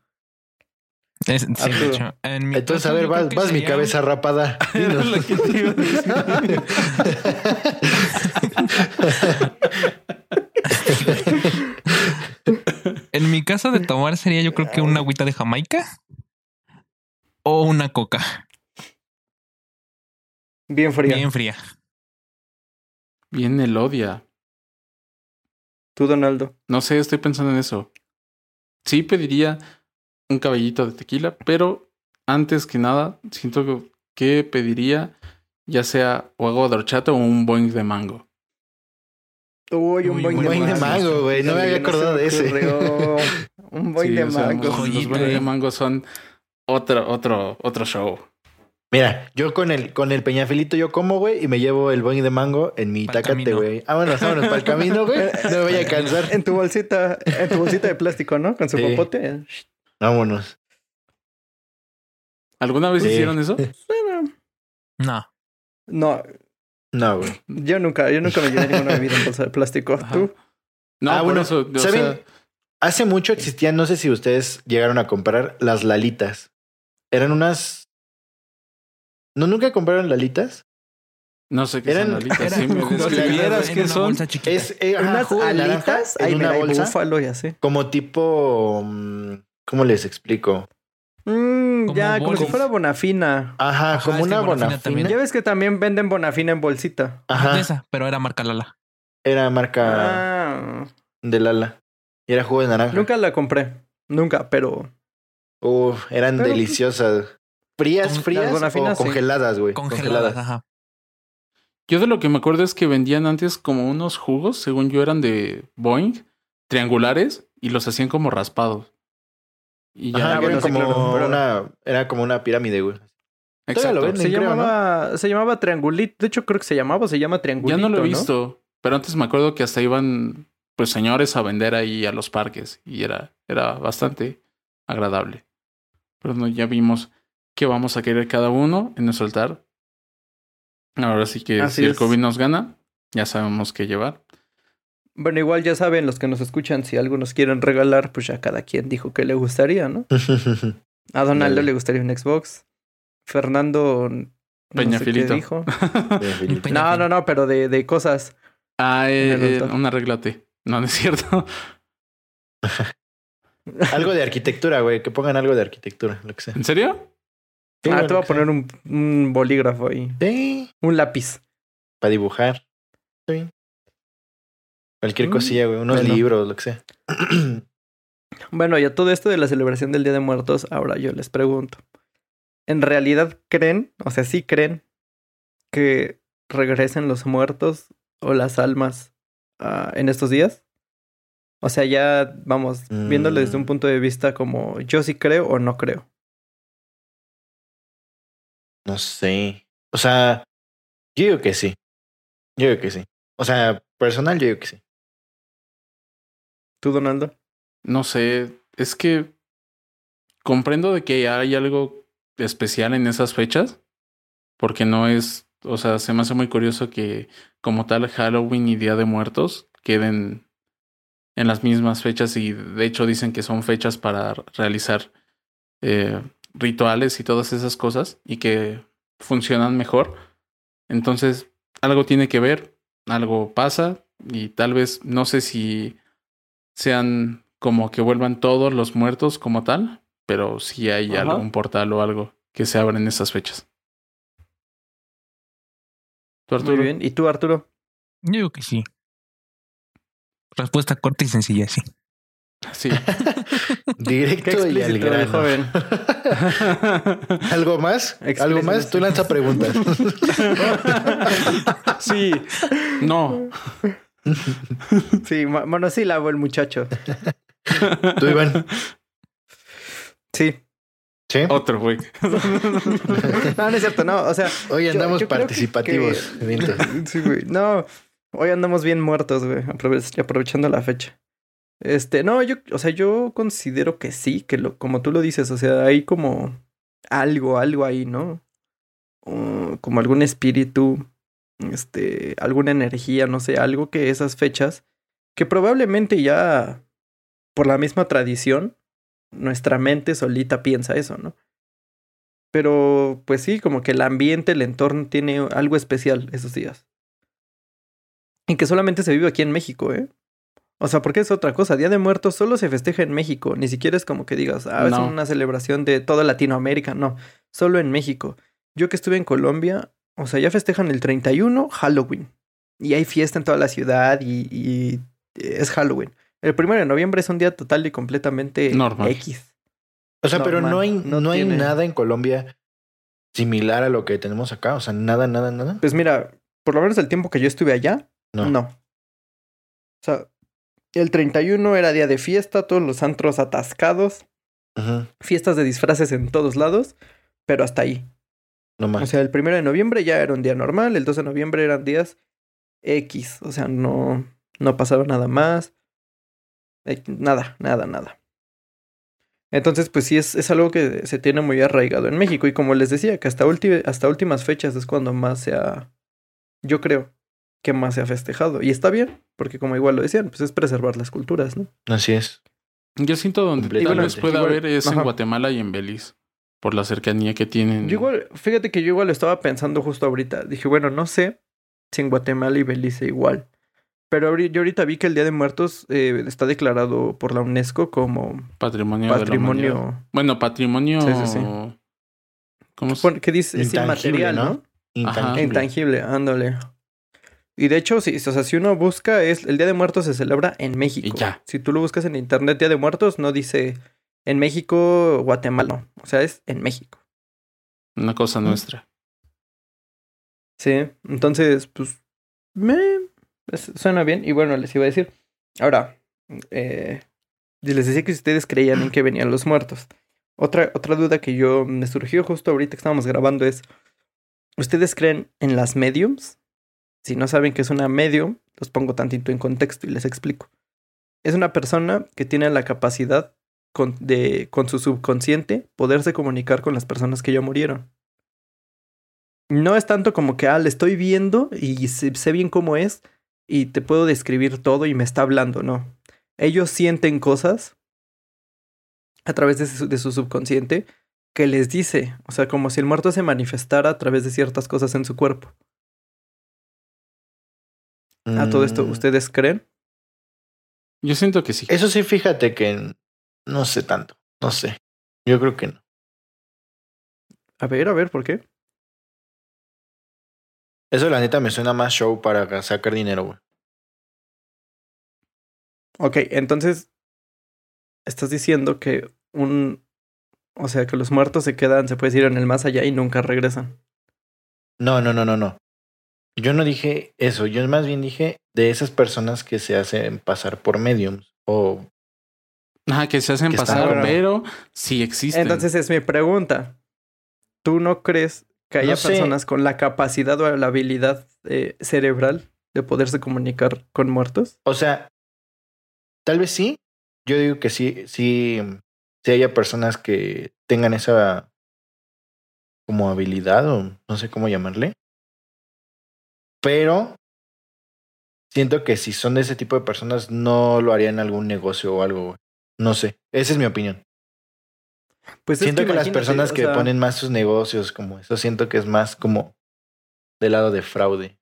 Es- sí, de Arturo. hecho. En mi Entonces, caso, a ver, vas, mi cabeza rapada. [laughs] [laughs] En mi caso de tomar sería yo creo que una agüita de Jamaica o una coca Bien fría. bien fría. Bien el odia. Tú, Donaldo. No sé, estoy pensando en eso. Sí pediría un caballito de tequila, pero antes que nada, siento que pediría ya sea o agua de horchata o un boing de mango. Uy, un Uy, boing boing de mango. güey, no me había acordado de ese. [laughs] un boing Sí, de o sea, mango. los- boing de mango son otro, otro, otro show. Mira, yo con el, con el peñafielito yo como, güey, y me llevo el boing de mango en mi tacate, güey. Vámonos, vámonos para el camino, güey. [laughs] No me voy a cansar. En tu bolsita, en tu bolsita de plástico, ¿no? Con su Sí. popote. Vámonos. ¿Alguna vez Sí. hicieron eso? Bueno, No. no, No, güey. yo nunca, yo nunca me llevé ninguna bebida en bolsa de plástico. Ajá. ¿Tú? No, Ah, por bueno, eso, o ¿saben? sea, Hace mucho existían, no sé si ustedes llegaron a comprar las lalitas. Eran unas. ¿No nunca compraron lalitas? no sé qué Eran- son alitas. [laughs] Era Si me describieras qué una son, bolsa chiquita. Es eh, Unas jugo de naranja alitas, en una hay bolsa. búfalo y así. Como tipo. mm, ¿Cómo les explico? Mm, Como ya, como si fuera bonafina. Ajá, Ajá, como una Bonafina bonafina. también. Ya ves que también venden bonafina en bolsita. Ajá. Esa, pero era marca Lala. Era marca Ah, de Lala. Y era jugo de naranja. nunca la compré. Nunca, pero Uf, eran Pero, pues, deliciosas. Frías, Con- frías o congeladas, güey. Congeladas, ajá. Yo de lo que me acuerdo es que vendían antes como unos jugos, según yo eran de Boeing, triangulares, y los hacían como raspados. Y ya. Ajá, sí, como claro, una, era como una pirámide, güey. Exacto. lo venden. se creo, llamaba, se llamaba triangulito. De hecho, creo que se llamaba, se llama triangulito. Ya no lo he visto, pero antes me acuerdo que hasta iban pues señores a vender ahí a los parques y era, era bastante agradable. Pero no, ya vimos que vamos a querer cada uno en nuestro altar. Ahora sí que Así si el es. COVID nos gana, ya sabemos qué llevar. Bueno, igual ya saben los que nos escuchan, si algo nos quieren regalar, pues ya cada quien dijo que le gustaría, ¿no? [laughs] A Donaldo Dale. le gustaría un Xbox. Fernando. no sé qué Peñafilito. dijo. [laughs] Peña No, no, no, pero de, de cosas. ah, eh, eh, regla T. No, no es cierto. [laughs] algo de arquitectura, güey. Que pongan algo de arquitectura, lo que sea. ¿En serio? Sí, ah, güey, te voy a poner un, un bolígrafo ahí. Sí, Un lápiz. para dibujar. Sí. Cualquier Mm, cosilla, güey. Unos bueno. libros, lo que sea. [clears throat] Bueno, ya todo esto de la celebración del Día de Muertos, ahora yo les pregunto. ¿En realidad creen, o sea, sí creen que regresen los muertos o las almas ah, en estos días? O sea, ya vamos, viéndolo desde un Mm. punto de vista como yo sí creo o no creo. No sé. O sea, yo digo que sí. Yo digo que sí. O sea, personal, yo digo que sí. ¿Tú, Donaldo? No sé. Es que comprendo de que hay algo especial en esas fechas, porque no es, o sea, se me hace muy curioso que como tal Halloween y Día de Muertos queden en las mismas fechas y de hecho dicen que son fechas para realizar eh, rituales y todas esas cosas y que funcionan mejor. Entonces, algo tiene que ver, algo pasa y tal vez no sé si sean como que vuelvan todos los muertos como tal, pero si hay Ajá. algún portal o algo que se abra en esas fechas. ¿Tú, Muy Arturo? bien. ¿Y tú, Arturo? Yo digo que sí. Respuesta corta y sencilla, sí. Sí. [laughs] Directo y al grano. joven. [laughs] ¿Algo más? ¿Algo más? Tú lanza preguntas. [laughs] sí, no. sí, mo- monosílabo el muchacho. Tú, Iván. Sí. ¿Sí? Otro, güey. No, no es cierto, no. O sea, Hoy andamos yo participativos. que-. [laughs] Sí, güey. No, hoy andamos bien muertos, güey. aprove- Aprovechando la fecha. Este, no, yo, o sea, yo considero que sí, que lo, como tú lo dices, o sea, hay como algo, algo ahí, ¿no? Como algún espíritu, este, alguna energía, no sé, algo que esas fechas, que probablemente ya por la misma tradición, nuestra mente solita piensa eso, ¿no? Pero, pues sí, como que el ambiente, el entorno tiene algo especial esos días. Y que solamente se vive aquí en México, ¿eh? O sea, porque es otra cosa. Día de Muertos solo se festeja en México. Ni siquiera es como que digas, ah, es No. una celebración de toda Latinoamérica. No, solo en México. Yo que estuve en Colombia, o sea, ya festejan el 31 Halloween. Y hay fiesta en toda la ciudad y, y es Halloween. El primero de noviembre es un día total y completamente Normal. X. O sea, pero no hay, no no hay tiene- nada en Colombia similar a lo que tenemos acá. O sea, nada, nada, nada. Pues mira, por lo menos el tiempo que yo estuve allá, No. no. O sea, el 31 era día de fiesta, todos los antros atascados, fiestas de disfraces en todos lados, pero hasta ahí. No más. O sea, el primero de noviembre ya era un día normal, el 2 de noviembre eran días X, o sea, no, no pasaba nada más. Eh, Nada, nada, nada. Entonces, pues sí, es, es algo que se tiene muy arraigado en México. Y como les decía, que hasta, hasta últimas fechas es cuando más se ha, yo creo, que más se ha festejado. Y está bien, porque como igual lo decían, pues es preservar las culturas, ¿no? Así es. Yo siento donde tal vez pueda Igual- haber es ajá. en Guatemala y en Belice. Por la cercanía que tienen. Yo igual, fíjate que yo igual lo estaba pensando justo ahorita. Dije, bueno, no sé si en Guatemala y Belice igual. Pero yo ahorita vi que el Día de Muertos eh, está declarado por la UNESCO como Patrimonio, de la humanidad. patrimonio. Bueno, patrimonio. Sí, sí, sí. ¿Cómo se ¿Qué dice? Es inmaterial, ¿no? ¿no? Intangible. Intangible, ándale. Y de hecho, sí, o sea, si uno busca, es el Día de Muertos se celebra en México. Y ya. Si tú lo buscas en internet, Día de Muertos, no dice en México, Guatemala. no. O sea, es en México. Una cosa nuestra. Sí, entonces, pues, me suena bien. Y bueno, les iba a decir. Ahora, eh, les decía que ustedes creían en que venían los muertos. Otra, otra duda que yo me surgió justo ahorita que estábamos grabando es: ¿Ustedes creen en las mediums? Si no saben qué es una medium, los pongo tantito en contexto y les explico. Es una persona que tiene la capacidad con, de, con su subconsciente, poderse comunicar con las personas que ya murieron. No es tanto como que, ah, le estoy viendo y sé, sé bien cómo es y te puedo describir todo y me está hablando, no. Ellos sienten cosas a través de su, de su subconsciente que les dice, o sea, como si el muerto se manifestara a través de ciertas cosas en su cuerpo. A todo esto, Mm, ¿ustedes creen? Yo siento que sí. Eso sí, fíjate que no sé tanto. No sé. Yo creo que no. A ver, a ver, ¿por qué? Eso la neta me suena más show para sacar dinero, güey. Ok, entonces estás diciendo que un, o sea, que los muertos se quedan, se puede decir, en el más allá y nunca regresan. No, no, no, no, no. Yo no dije eso. Yo más bien dije de esas personas que se hacen pasar por mediums. O Ajá, que se hacen Que pasar, bueno. pero sí existen. Entonces es mi pregunta. ¿Tú no crees que haya No sé. personas con la capacidad o la habilidad eh, cerebral de poderse comunicar con muertos? O sea, tal vez sí. Yo digo que sí, sí, si haya personas que tengan esa como habilidad o no sé cómo llamarle. Pero siento que si son de ese tipo de personas no lo harían algún negocio o algo. güey. No sé, esa es mi opinión. Pues es siento que, las personas o que sea, ponen más sus negocios como eso, siento que es más como del lado de fraude.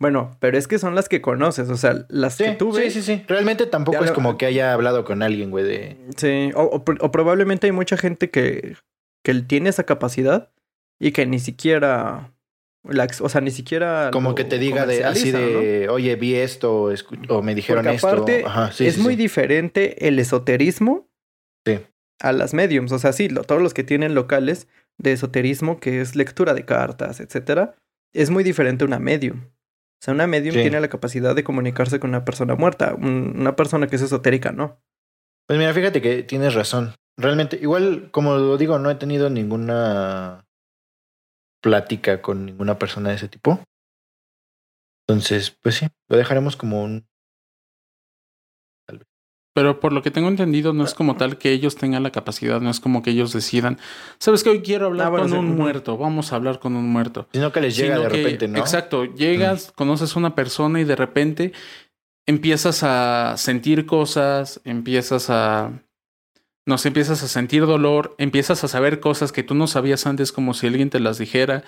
Bueno, pero es que son las que conoces, o sea, las Sí, que tú sí, ves. sí, sí. Realmente tampoco es lo- como que haya hablado con alguien, güey, de... Sí, o, o probablemente hay mucha gente que, que tiene esa capacidad y que ni siquiera, la, o sea, ni siquiera... Como que te diga de así de, oye, vi esto o, me dijeron Porque esto. aparte Ajá, sí, es sí, muy sí. diferente el esoterismo Sí. a las mediums. O sea, sí, lo- todos los que tienen locales de esoterismo, que es lectura de cartas, etcétera, es muy diferente a una medium. O sea, una medium tiene la capacidad de comunicarse con una persona muerta. Un- una persona que es esotérica, no. Pues mira, fíjate que tienes razón. Realmente, igual, como lo digo, no he tenido ninguna plática con ninguna persona de ese tipo. Entonces, pues sí, lo dejaremos como un... Pero por lo que tengo entendido, no es como tal que ellos tengan la capacidad, no es como que ellos decidan, sabes que hoy quiero hablar Ah, bueno, con sí, un muerto, vamos a hablar con un muerto. Sino que les llega Sino de que- repente, ¿no? Exacto, llegas, conoces a una persona y de repente empiezas a sentir cosas, empiezas a... No sé, empiezas a sentir dolor, empiezas a saber cosas que tú no sabías antes como si alguien te las dijera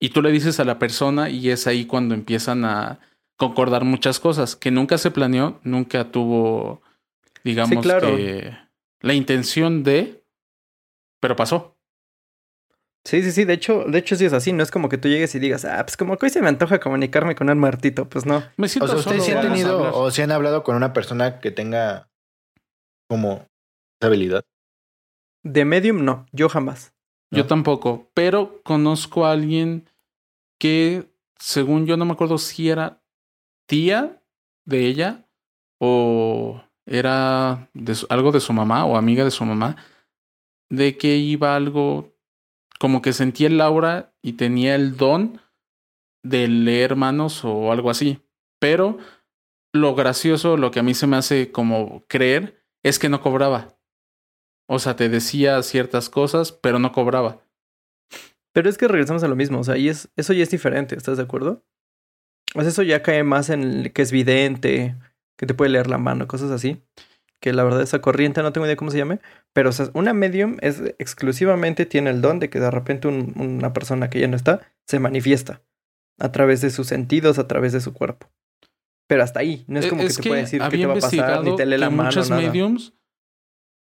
y tú le dices a la persona y es ahí cuando empiezan a concordar muchas cosas que nunca se planeó, nunca tuvo, digamos, claro. que la intención de, pero pasó. Sí, sí, sí. De hecho, de hecho sí es así. No es como que tú llegues y digas, ah, pues como que hoy se me antoja comunicarme con un muertito. Pues no. Me O siento sea, solo, ustedes sí han tenido o si han hablado con una persona que tenga como habilidad. De medium, no. Yo jamás. Yo ¿no? tampoco, pero conozco a alguien que, según yo, no me acuerdo si era tía de ella o era de su- algo de su mamá o amiga de su mamá, de que iba algo como que sentía el aura y tenía el don de leer manos o algo así. Pero lo gracioso, lo que a mí se me hace como creer, es que no cobraba. O sea, te decía ciertas cosas, pero no cobraba. Pero es que regresamos a lo mismo. O sea, y es, eso ya es diferente. ¿Estás de acuerdo? O sea, eso ya cae más en el que es vidente, que te puede leer la mano, cosas así. Que la verdad, esa corriente no tengo idea cómo se llame. Pero, o sea, una medium es exclusivamente tiene el don de que de repente un- una persona que ya no está se manifiesta a través de sus sentidos, a través de su cuerpo. Pero hasta ahí. No es como que te puede decir qué te va a pasar, ni te lee la que mano, muchas nada. mediums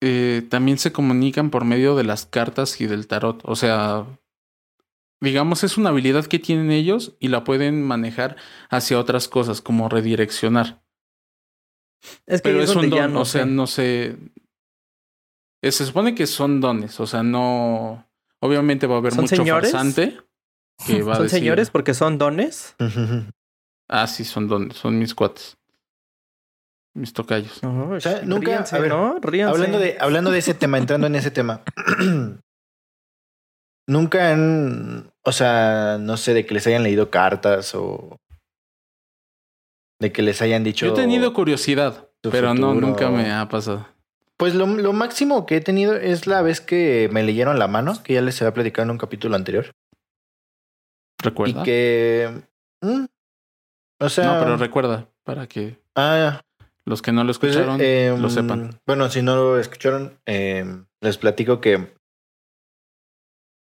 eh, también se comunican por medio de las cartas y del tarot. O sea, digamos, es una habilidad que tienen ellos y la pueden manejar hacia otras cosas, como redireccionar. Es que Pero es un don, no o sea, sé. no sé. eh, Se supone que son dones, o sea, no. Obviamente va a haber ¿Son mucho señores? farsante que [laughs] va a ¿Son decir, señores porque son dones? Ah, sí, son dones, son mis cuates. Mis tocayos. No, sea, nunca- ríanse, a ver, ¿no? Ríanse. hablando, de, hablando de ese tema, entrando en ese tema. [clears throat] Nunca han, o sea, no sé, de que les hayan leído cartas o de que les hayan dicho... Yo he tenido curiosidad, pero no, nunca me ha pasado. Pues lo, lo máximo que he tenido es la vez que me leyeron la mano, que ya les había platicado en un capítulo anterior. ¿Recuerda? Y que... mm, o sea... No, pero recuerda, para que ah, los que no lo pues, escucharon em, lo sepan. Bueno, si no lo escucharon, em, les platico que...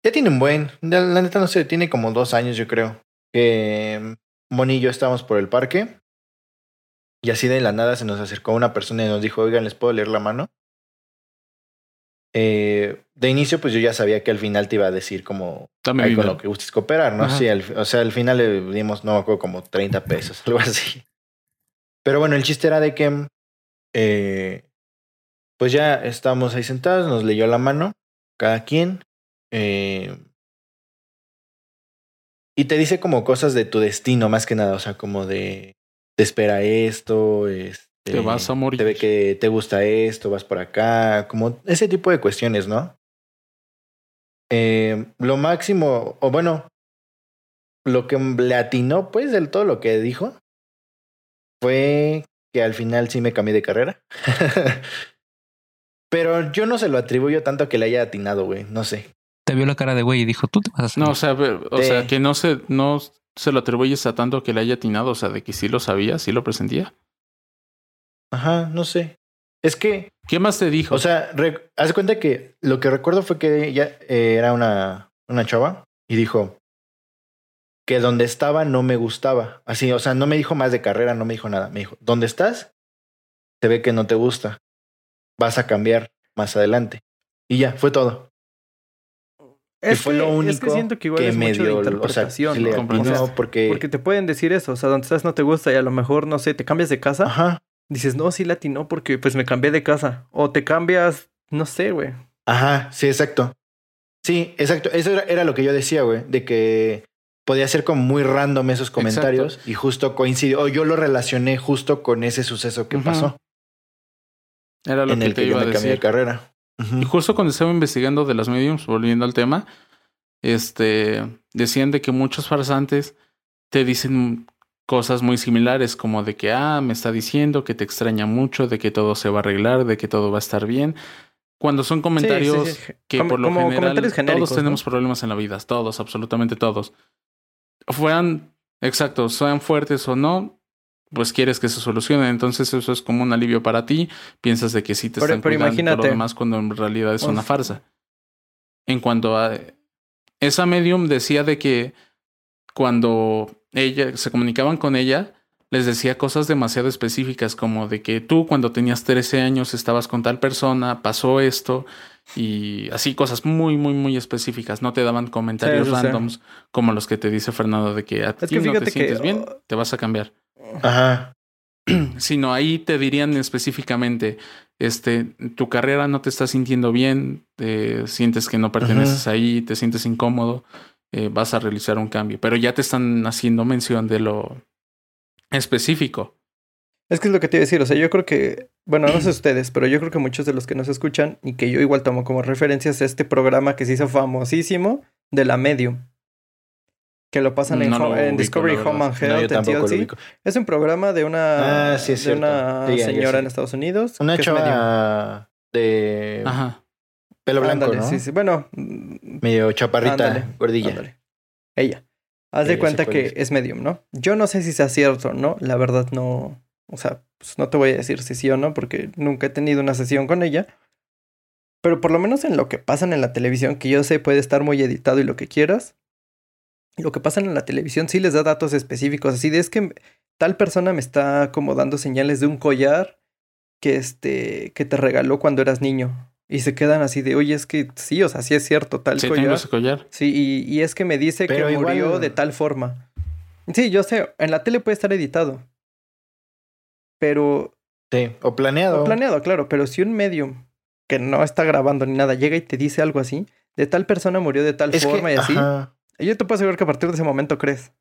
Ya tiene un buen, la, la neta no sé, tiene como dos años yo creo. Que em, Moni y yo estábamos por el parque y así de la nada se nos acercó una persona y nos dijo, oigan, ¿les puedo leer la mano? Eh, de inicio, pues yo ya sabía que al final te iba a decir como, Ahí con lo que gustes cooperar, ¿no? Ajá. Sí, al, o sea, al final le dimos, no me acuerdo, como 30 pesos, algo así. Pero bueno, el chiste era de que, eh, pues ya estábamos ahí sentados, nos leyó la mano, cada quien, eh, y te dice como cosas de tu destino, más que nada, o sea, como de, te espera esto, este, Te vas a morir. Te ve que te gusta esto, vas por acá, como ese tipo de cuestiones, ¿no? Eh, lo máximo, o bueno, lo que le atinó, pues, del todo lo que dijo, fue que al final sí me cambié de carrera. [laughs] Pero yo no se lo atribuyo tanto a que le haya atinado, güey. No sé. Te vio la cara de güey y dijo, tú te vas a hacer. No, o sea, o sea, que no se, no se lo atribuyes a tanto que le haya atinado, o sea, de que sí lo sabía, sí lo presentía. Ajá, no sé. Es que, ¿Qué más te dijo? o sea, haz de cuenta que lo que recuerdo fue que ella eh, era una, una chava y dijo que donde estaba no me gustaba. Así, o sea, no me dijo más de carrera, no me dijo nada. Me dijo, ¿dónde estás? Se ve que no te gusta. Vas a cambiar más adelante. Y ya, fue todo. Es y fue que, lo único es que siento que igual que es me mucho de dio, o sea, ¿no? porque, porque te pueden decir eso, o sea, donde estás no te gusta y a lo mejor, no sé, te cambias de casa, ajá, dices, no, sí latinó porque pues me cambié de casa. O te cambias, no sé, güey. Ajá, sí, exacto. Sí, exacto. Eso era, era lo que yo decía, güey, de que podía ser como muy random esos comentarios y justo coincidió, o yo lo relacioné justo con ese suceso que pasó Era lo en que el te que yo iba a me cambié de decir. carrera. Y justo cuando estaba investigando de las mediums, volviendo al tema, este, decían de que muchos farsantes te dicen cosas muy similares, como de que, ah, me está diciendo que te extraña mucho, de que todo se va a arreglar, de que todo va a estar bien. Cuando son comentarios Sí, sí, sí. que por lo general todos tenemos ¿no? problemas en la vida, todos, absolutamente todos. Fueran, exacto, sean fuertes o no, pues quieres que se solucione. Entonces eso es como un alivio para ti. Piensas de que sí te Pero- están pero cuidando todo lo demás cuando en realidad es una farsa. En cuanto a esa medium decía de que cuando ella se comunicaban con ella, les decía cosas demasiado específicas, como de que tú cuando tenías 13 años estabas con tal persona, pasó esto, y así cosas muy, muy, muy específicas. No te daban comentarios Sí, randoms como los que te dice Fernando de que a ti que no te que, sientes bien, te vas a cambiar. Ajá. [clears throat] Sino ahí te dirían específicamente, este, tu carrera no te está sintiendo bien, eh, sientes que no perteneces ahí, te sientes incómodo, eh, vas a realizar un cambio. Pero ya te están haciendo mención de lo específico. Es que es lo que te iba a decir, o sea, yo creo que, bueno, no sé [clears throat] ustedes, pero yo creo que muchos de los que nos escuchan y que yo igual tomo como referencias este programa que se hizo famosísimo de la Medium. Que lo pasan en, No lo Ho- en ubico, Discovery. Home and No, yo Health en TLC. Es un programa de una, Ah, sí, es de una Sí, señora en Estados Unidos. Una es chava de Ajá. pelo blanco, Ándale, ¿no? sí, sí. Bueno, Medio chaparrita, Ándale, gordilla. ándale. Ella. Haz Ella de cuenta que es. es medium, ¿no? Yo no sé si sea cierto, ¿no? La verdad no. O sea, pues no te voy a decir si sí o no, porque nunca he tenido una sesión con ella. Pero por lo menos en lo que pasan en la televisión, que yo sé puede estar muy editado y lo que quieras. Lo que pasan en la televisión sí les da datos específicos. Así de es que tal persona me está como dando señales de un collar que este que te regaló cuando eras niño. Y se quedan así de, oye, es que sí, o sea, sí es cierto, tal Sí, collar. tengo ese collar. Sí, y, y es que me dice Pero que igual- murió de tal forma. Sí, yo sé, en la tele puede estar editado. Pero, Sí, o planeado. o planeado, claro, pero si un medium que no está grabando ni nada llega y te dice algo así, de tal persona murió de tal Es que, forma y así, ajá. yo te puedo asegurar que a partir de ese momento crees.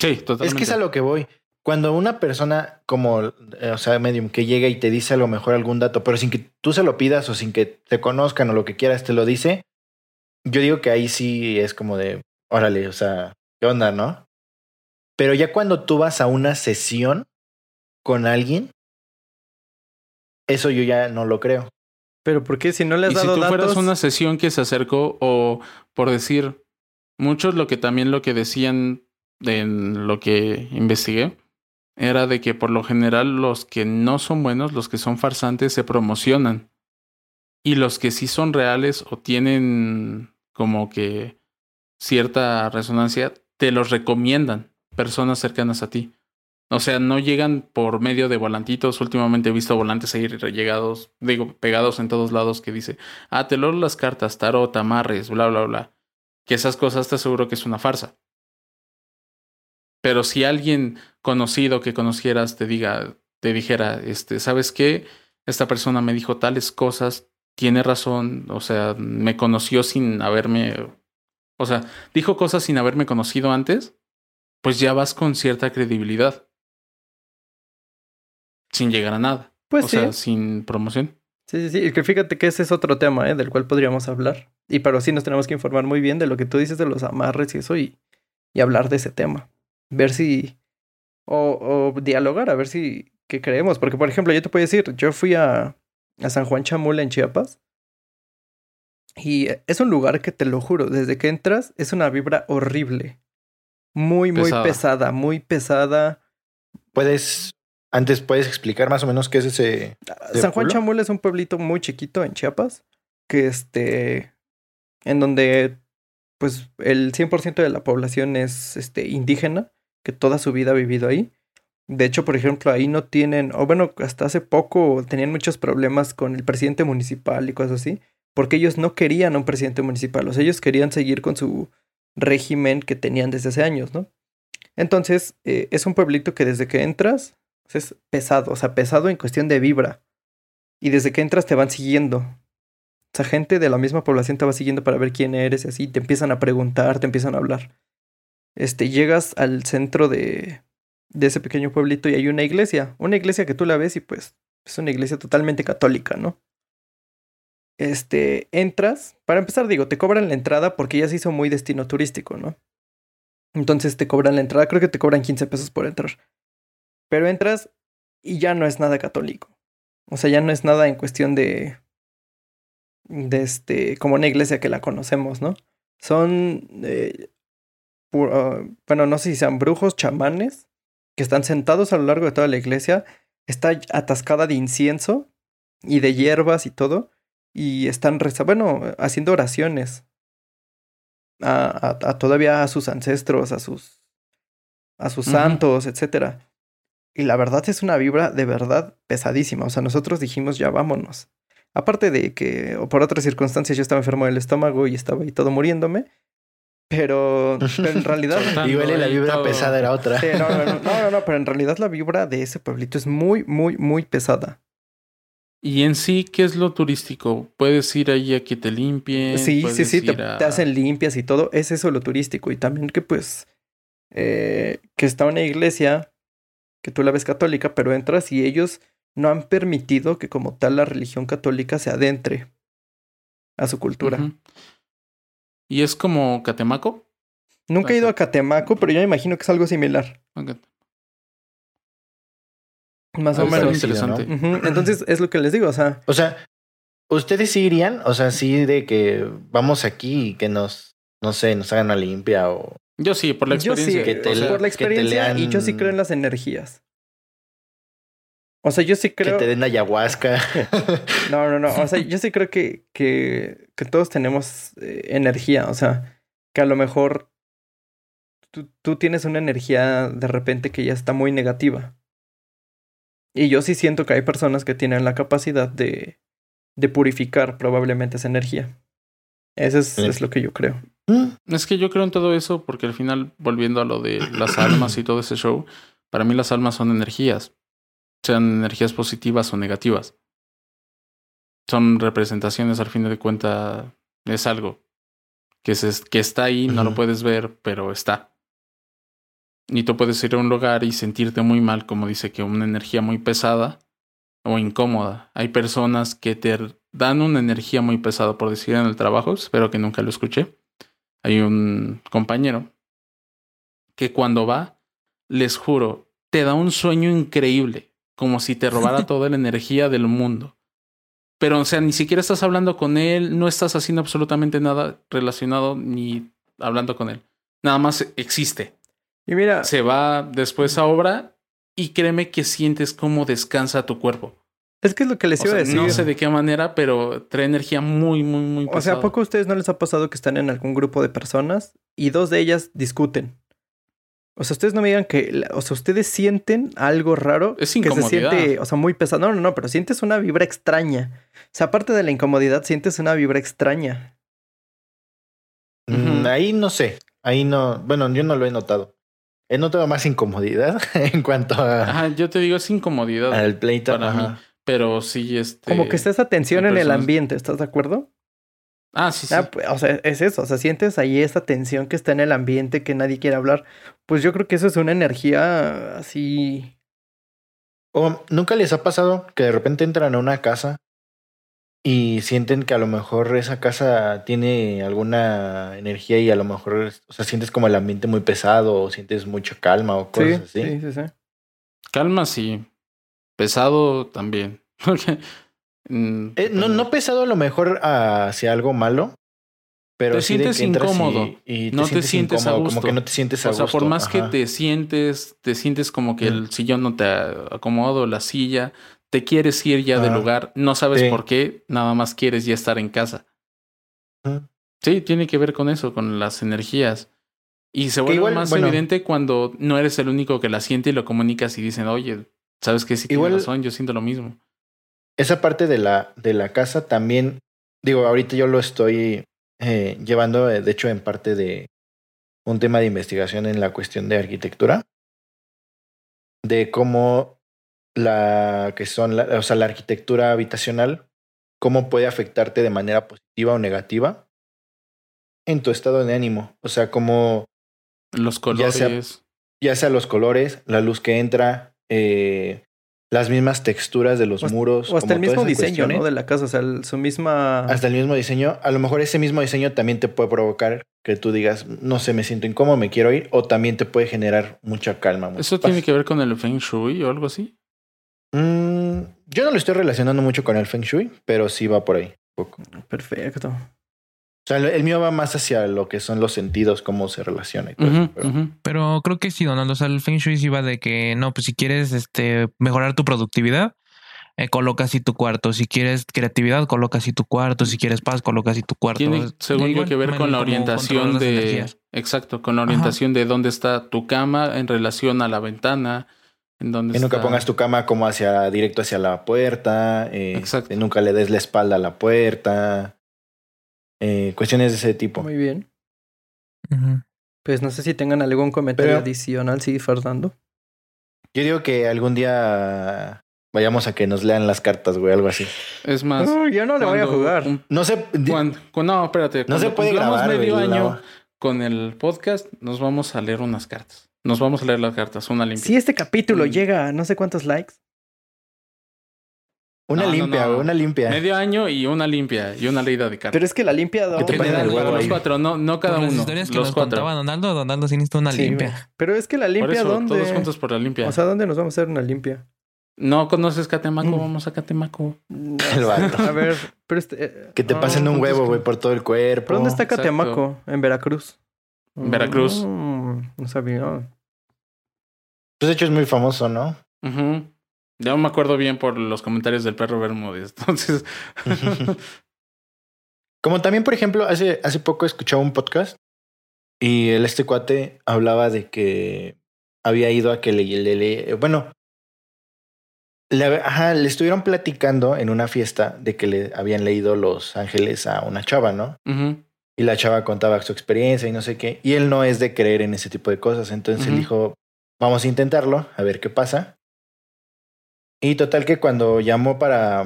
Sí, totalmente. Es que es a lo que voy. Cuando una persona como, eh, o sea, medium, que llega y te dice a lo mejor algún dato, pero sin que tú se lo pidas o sin que te conozcan o lo que quieras, te lo dice, yo digo que ahí sí es como de, órale, o sea, ¿qué onda, no? Pero ya cuando tú vas a una sesión con alguien, eso yo ya no lo creo. Pero ¿por qué si no le has Y si dado tú fueras datos? una sesión que se acercó, o por decir, muchos lo que también lo que decían en lo que investigué, era de que por lo general los que no son buenos, los que son farsantes, se promocionan. Y los que sí son reales o tienen como que cierta resonancia, te los recomiendan personas cercanas a ti. O sea, no llegan por medio de volantitos. Últimamente he visto volantes ahí llegados, digo, pegados en todos lados que dice, ah, te leo las cartas, tarot, amarres, bla, bla, bla. Que esas cosas te aseguro que es una farsa. Pero si alguien conocido que conocieras te diga, te dijera, este, ¿sabes qué? Esta persona me dijo tales cosas, tiene razón, o sea, me conoció sin haberme, o sea, dijo cosas sin haberme conocido antes, pues ya vas con cierta credibilidad. Sin llegar a nada. Pues o sí. sea, sin promoción. Sí, sí, sí. Y que fíjate que ese es otro tema, ¿eh? Del cual podríamos hablar. Y pero sí nos tenemos que informar muy bien de lo que tú dices de los amarres y eso y, y hablar de ese tema. Ver si... O, o dialogar, a ver si... ¿Qué creemos? Porque, por ejemplo, yo te puedo decir, yo fui a... a San Juan Chamula en Chiapas. Y es un lugar que te lo juro, desde que entras es una vibra horrible. Muy, muy Pesada. pesada, muy pesada. ¿Puedes, antes puedes explicar más o menos qué es ese? ¿De San Juan pueblo? Chamula es un pueblito muy chiquito en Chiapas, que este, en donde pues el 100% de la población es este, indígena, que toda su vida ha vivido ahí. De hecho, por ejemplo, ahí no tienen, o bueno, hasta hace poco tenían muchos problemas con el presidente municipal y cosas así, porque ellos no querían a un presidente municipal, o sea, ellos querían seguir con su régimen que tenían desde hace años, ¿no? Entonces, eh, es un pueblito que desde que entras es pesado, o sea, pesado en cuestión de vibra. Y desde que entras te van siguiendo. O sea, gente de la misma población te va siguiendo para ver quién eres y así, te empiezan a preguntar, te empiezan a hablar. Este, llegas al centro de, de ese pequeño pueblito y hay una iglesia, una iglesia que tú la ves y pues es una iglesia totalmente católica, ¿no? Este, entras, para empezar digo, te cobran la entrada porque ya se hizo muy destino turístico, ¿no? Entonces te cobran la entrada, creo que te cobran 15 pesos por entrar. Pero entras y ya no es nada católico. O sea, ya no es nada en cuestión de. de este. como una iglesia que la conocemos, ¿no? Son. eh, ah, bueno, no sé si sean brujos, chamanes, que están sentados a lo largo de toda la iglesia. Está atascada de incienso y de hierbas y todo. Y están reza bueno, haciendo oraciones. A, a- a todavía a sus ancestros, a sus. a sus santos, etcétera. Y la verdad es una vibra de verdad pesadísima. O sea, nosotros dijimos ya vámonos. Aparte de que, o por otras circunstancias, yo estaba enfermo del estómago y estaba ahí todo muriéndome. Pero, pero en realidad. [laughs] Y huele la vibra todo. pesada era otra. Sí, no, no, no, no, [laughs] no, no, pero en realidad la vibra de ese pueblito es muy, muy, muy pesada. Y en sí, ¿qué es lo turístico? Puedes ir ahí a que te limpien. Sí, sí, sí, te, ir a- te hacen limpias y todo. Es eso lo turístico. Y también que pues, eh, que está una iglesia que tú la ves católica, pero entras y ellos no han permitido que como tal la religión católica se adentre a su cultura. ¿Y es como Catemaco? Nunca he ido a Catemaco, pero yo me imagino que es algo similar. Más Ah, o menos. interesante. Entonces es lo que les digo, o sea, O sea, ¿ustedes sí irían? O sea, sí de que vamos aquí y que nos, no sé, nos hagan una limpia o... Yo sí, por la yo sí, experiencia. que te o sea, por la que te experiencia y yo sí creo en las energías. O sea, yo sí creo... Que te den ayahuasca. [laughs] No, no, no. O sea, yo sí creo que, que, que todos tenemos eh, energía. O sea, que a lo mejor tú, tú tienes una energía de repente que ya está muy negativa. Y yo sí siento que hay personas que tienen la capacidad de, de purificar probablemente esa energía. Eso es, Sí. es lo que yo creo. Mm, Es que yo creo en todo eso porque al final, volviendo a lo de las almas y todo ese show, para mí las almas son energías, sean energías positivas o negativas. Son representaciones, al fin de cuentas, es algo que, se, que está ahí, no lo puedes ver, pero está. Y tú puedes ir a un lugar y sentirte muy mal, como dice que una energía muy pesada o incómoda. Hay personas que te dan una energía muy pesada, por decir en el trabajo, espero que nunca lo escuché hay un compañero que cuando va, les juro, te da un sueño increíble, como si te robara [laughs] toda la energía del mundo. Pero, o sea, ni siquiera estás hablando con él, no estás haciendo absolutamente nada relacionado ni hablando con él. Nada más existe. Y mira, Se va después a obra y créeme que sientes cómo descansa tu cuerpo. Es que es lo que les O iba a decir. no sé de qué manera, pero trae energía muy, muy, muy pesada. O sea, ¿a poco a ustedes no les ha pasado que están en algún grupo de personas y dos de ellas discuten? O sea, ustedes no me digan que, o sea, ustedes sienten algo raro Es que se incomodidad. siente, o sea, muy pesado. No, no, no, pero sientes una vibra extraña. O sea, aparte de la incomodidad, sientes una vibra extraña. mm. Ahí no sé. Ahí no. Bueno, yo no lo he notado. He notado más incomodidad [laughs] en cuanto a- Ajá, yo te digo, es incomodidad. al pleito. para ajá. mí. Pero sí, este. Como que está esa tensión en el ambiente, ¿estás de acuerdo? Ah, sí, sí. Ah, pues, o sea, es eso, o sea, sientes ahí esa tensión que está en el ambiente que nadie quiere hablar. Pues yo creo que eso es una energía así. O nunca les ha pasado que de repente entran a una casa y sienten que a lo mejor esa casa tiene alguna energía y a lo mejor, o sea, sientes como el ambiente muy pesado o sientes mucha calma o Sí, cosas así. sí, sí, sí. Calma, sí. Pesado también. [laughs] Mm, Eh, no, no pesado a lo mejor hacia algo malo, pero Te sí de sientes y- incómodo. y, No te sientes a gusto. Como que no te sientes a O sea, gusto. por más que te sientes, te sientes como que Mm. el sillón no te acomodo, la silla, te quieres ir ya del Ah, lugar, no sabes sí. por qué, nada más quieres ya estar en casa. Sí, tiene que ver con eso, con las energías. Y se vuelve igual, más bueno. evidente cuando no eres el único que la siente y lo comunicas y dicen, oye, ¿sabes qué? Sí, Igual- razón, yo siento lo mismo. Esa parte de la, de la casa también, digo, ahorita yo lo estoy eh, llevando, eh, de hecho, en parte de un tema de investigación en la cuestión de arquitectura, de cómo la que son, la, o sea, la arquitectura habitacional, cómo puede afectarte de manera positiva o negativa en tu estado de ánimo. O sea, como Los Ya colores. sea- ya sea los colores, la luz que entra, eh, las mismas texturas de los O muros. O hasta como el mismo diseño, ¿no? cuestiones. De la casa, o sea, el- su misma... Hasta el mismo diseño. A lo mejor ese mismo diseño también te puede provocar que tú digas, no sé, me siento incómodo, me quiero ir. O también te puede generar mucha calma. mucha ¿Eso paz. tiene que ver con el Feng Shui o algo así? Mm, yo no lo estoy relacionando mucho con el Feng Shui, pero sí va por ahí. un poco. Perfecto. O sea, el- mío va más hacia lo que son los sentidos, cómo se relaciona y todo eso, pero- creo que sí, Donaldo. O sea, el Feng Shui sí va de que no, pues si quieres este, mejorar tu productividad, eh, coloca así tu cuarto. Si quieres creatividad, coloca así tu cuarto. Si quieres paz, coloca así tu cuarto. Tiene, según yo, que ver con la orientación de... energías. Exacto, con la orientación de dónde está tu cama en relación a la ventana, en dónde Que nunca está... pongas tu cama como hacia directo hacia la puerta. eh, Exacto. que nunca le des la espalda a la puerta. Eh, cuestiones de ese tipo. Muy bien. Pues no sé si tengan algún comentario Pero- adicional, sí, Fernando. Yo digo que algún día vayamos a que nos lean las cartas, güey, algo así. Es más... No, yo no le voy a jugar. un- No sé. cuando- cu- no, espérate. no se puede grabar, medio güey, año la- con el podcast, nos vamos a leer unas cartas. Nos vamos a leer las cartas, una limpia. Si este capítulo Mm. llega a no sé cuántos likes, Una No, no, limpia, no. güey, una limpia. Medio año y una limpia y una leída de cartas. pero es que la limpia... ¿Qué te pasa en general, el para huevo los cuatro, no, no cada Por las uno. historias que los nos cuatro. contaba Donaldo, Donaldo sí necesita una Sí, limpia. Pero es que la Por limpia, eso, ¿dónde? todos juntos por la limpia. O sea, ¿dónde nos vamos a hacer una limpia? no conoces Catemaco, Mm. vamos a Catemaco. [laughs] El vato. A ver, pero este... eh, Que te pasen un huevo, güey, por todo el cuerpo. ¿Pero dónde está Exacto. Catemaco? En Veracruz. En Veracruz. Mm, no sabía. Pues de hecho es muy famoso, ¿no? Ujú. Ya me acuerdo bien por los comentarios del perro Bermúdez. [laughs] Entonces, Como también, por ejemplo, hace, hace poco escuchaba un podcast y el este cuate hablaba de que había ido a que le, le, le- bueno, le, ajá, le estuvieron platicando en una fiesta de que le habían leído Los Ángeles a una chava, ¿no? ujú. Y la chava contaba su experiencia y no sé qué. Y él no es de creer en ese tipo de cosas. Entonces él dijo, vamos a intentarlo, a ver qué pasa. Y total que cuando llamó para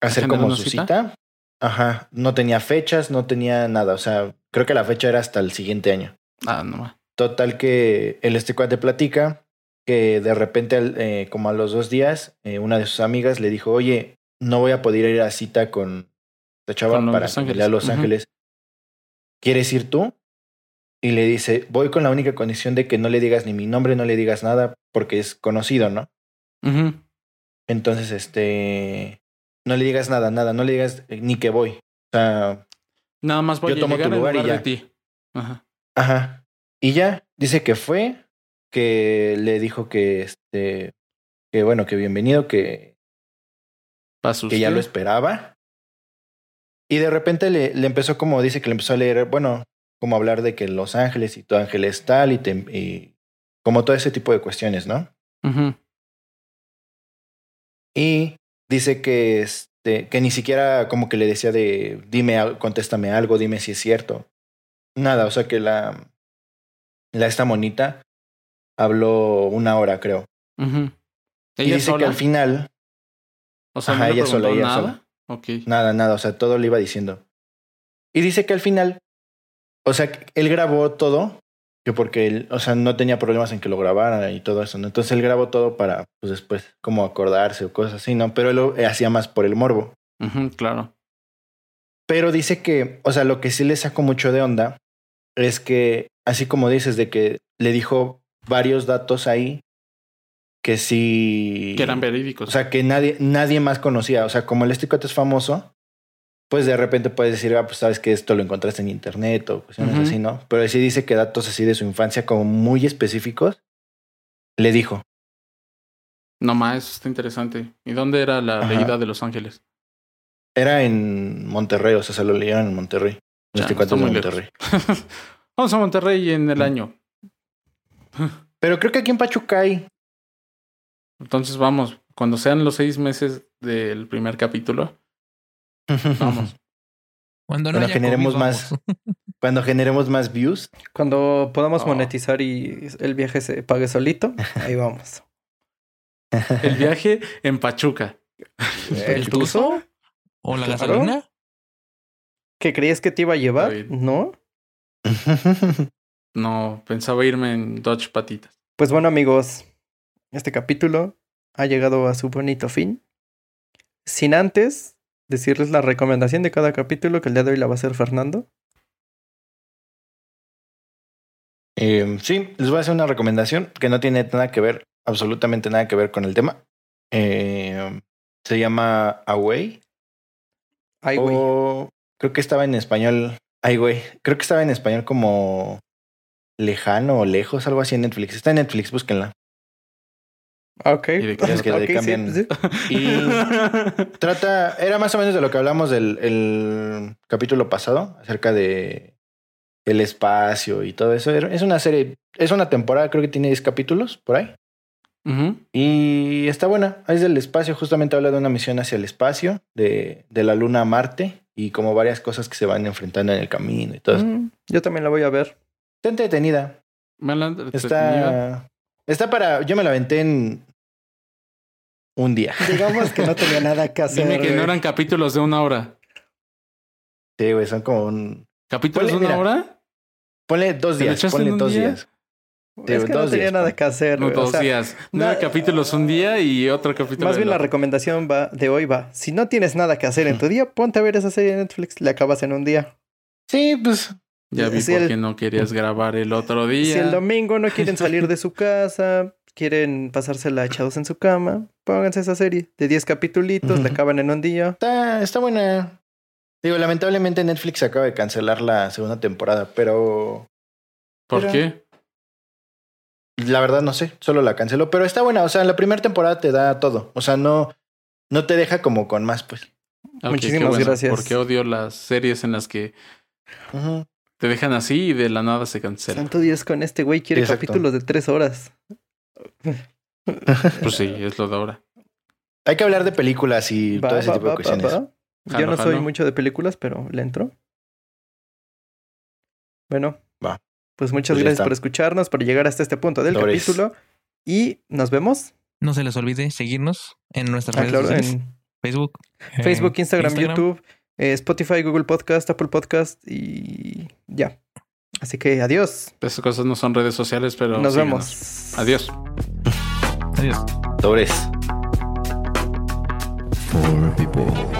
hacer ¿Agendar como su cita? cita, ajá, no tenía fechas, no tenía nada. O sea, creo que la fecha era hasta el siguiente año. ah, no. Total que el este cuate platica que de repente, eh, como a los dos días, eh, una de sus amigas le dijo, oye, no voy a poder ir a cita con esta chava Con para Ángeles. lea Los. Ángeles. ¿Quieres ir tú? Y le dice, voy con la única condición de que no le digas ni mi nombre, no le digas nada, porque es conocido, ¿no? Ujú. Entonces, este, no le digas nada, nada, no le digas eh, ni que voy. O sea, Nada más voy Yo a tomo tu lugar y ya. de ti. Ajá. Ajá. Y ya, dice que fue, que le dijo que este, que bueno, que bienvenido, que, que ya lo esperaba. Y de repente le, le empezó como, dice que le empezó a leer, bueno, como hablar de que Los Ángeles y tu ángel es tal y, te, y como todo ese tipo de cuestiones, ¿no? Ujú. Y dice que, este, que ni siquiera como que le decía de, dime, contéstame algo, dime si es cierto. Nada, o sea que la, la esta monita habló una hora, creo. Y ¿Ella dice sola? que al final, O sea, Ajá, ¿no le ella sola, ella nada? sola. Ok. nada, nada, o sea, todo le iba diciendo. Y dice que al final, o sea, él grabó todo, que porque él, o sea, no tenía problemas en que lo grabara y todo eso, ¿no? Entonces él grabó todo para, pues después, como acordarse o cosas así, ¿no? Pero él lo hacía más por el morbo. Claro. Pero dice que, o sea, lo que sí le sacó mucho de onda es que, así como dices, de que le dijo varios datos ahí que sí. Que eran verídicos. O sea, que nadie, nadie más conocía. O sea, como el Esticote es famoso, pues de repente puedes decir, ah, pues sabes que esto lo encontraste en internet o cuestiones así, ¿no? Pero sí dice que datos así de su infancia como muy específicos, le dijo. no más, eso está interesante. ¿Y dónde era la Ajá. leída de Los Ángeles? Era en Monterrey, o sea, se lo leyeron en Monterrey. El Ya, Esticote está es de muy lejos. Monterrey. [laughs] Vamos a Monterrey en el año. [laughs] Pero creo que aquí en Pachuca hay. Entonces vamos, cuando sean los seis meses del primer capítulo, vamos. [laughs] Cuando no haya generemos COVID, más. vamos. [laughs] Cuando generemos más views. Cuando podamos Oh. monetizar y el viaje se pague solito, [laughs] ahí vamos. El viaje en Pachuca. ¿El tuzo? O la Claro. gasolina. ¿Que creías que te iba a llevar? ¿No? No, pensaba irme en Dodge Patitas. Pues bueno, amigos, este capítulo ha llegado a su bonito fin. Sin antes decirles la recomendación de cada capítulo, que el día de hoy la va a hacer Fernando. Eh, sí, les voy a hacer una recomendación que no tiene nada que ver, absolutamente nada que ver con el tema. Eh, se llama Away. Ay, o creo que estaba en español. Ay, güey. Creo que estaba en español como lejano o lejos, algo así en Netflix. Está en Netflix, búsquenla. Ok. ¿Y que le [laughs] Ok, sí, cambian- sí. Y [laughs] trata, era más o menos de lo que hablamos del el capítulo pasado, acerca de el espacio y todo eso. Es una serie, es una temporada, creo que tiene 10 capítulos por ahí. Y está buena, es del espacio, justamente habla de una misión hacia el espacio, de, de la luna a Marte y como varias cosas que se van enfrentando en el camino y todo eso. Mm, yo también la voy a ver. Está entretenida. Me la entretenida. Está, está para, yo me la aventé en un día. Digamos que no tenía nada que hacer. Dime que no eran capítulos de una hora. Sí, güey, son como un... ¿Capítulos Ponle, de una mira, hora? Ponle dos ¿Te lo días, ponle en un dos día? días. Es que no tenía días, nada que hacer. No. O dos sea, días. no- Nueve capítulos un día y otro capítulo. Más bien la recomendación va de hoy va. Si no tienes nada que hacer en tu día, ponte a ver esa serie de Netflix. La acabas en un día. Sí, pues Ya vi Si por el- qué no querías grabar el otro día. Si el domingo no quieren salir de su [laughs] casa, quieren pasársela echados en su cama, pónganse esa serie de 10 capitulitos, la acaban en un día. está, está buena. Digo, lamentablemente Netflix acaba de cancelar la segunda temporada, pero ¿Por qué? la verdad no sé, solo la canceló. Pero está buena, o sea, en la primera temporada te da todo. O sea, no, no te deja como con más, pues. Muchísimas gracias. Porque odio las series en las que te dejan así y de la nada se cancelan. Santo Dios con este güey quiere Exacto. capítulos de 3 horas. Pues sí, es lo de ahora. Hay que hablar de películas y Va, todo ese va, tipo de va, cuestiones. va. Yo Jalo, no soy jalo. mucho de películas, pero le entro. Bueno. Va. Pues muchas Pues gracias está. por escucharnos, por llegar hasta este punto del capítulo. Y nos vemos. No se les olvide seguirnos en nuestras Ah, redes claro, sociales. en Facebook. eh, Facebook, Instagram, YouTube, eh, Spotify, Google Podcast, Apple Podcast y ya. Así que adiós. Esas cosas no son redes sociales, pero. Nos síganos. vemos. Adiós. Adiós. Sobres. Four people.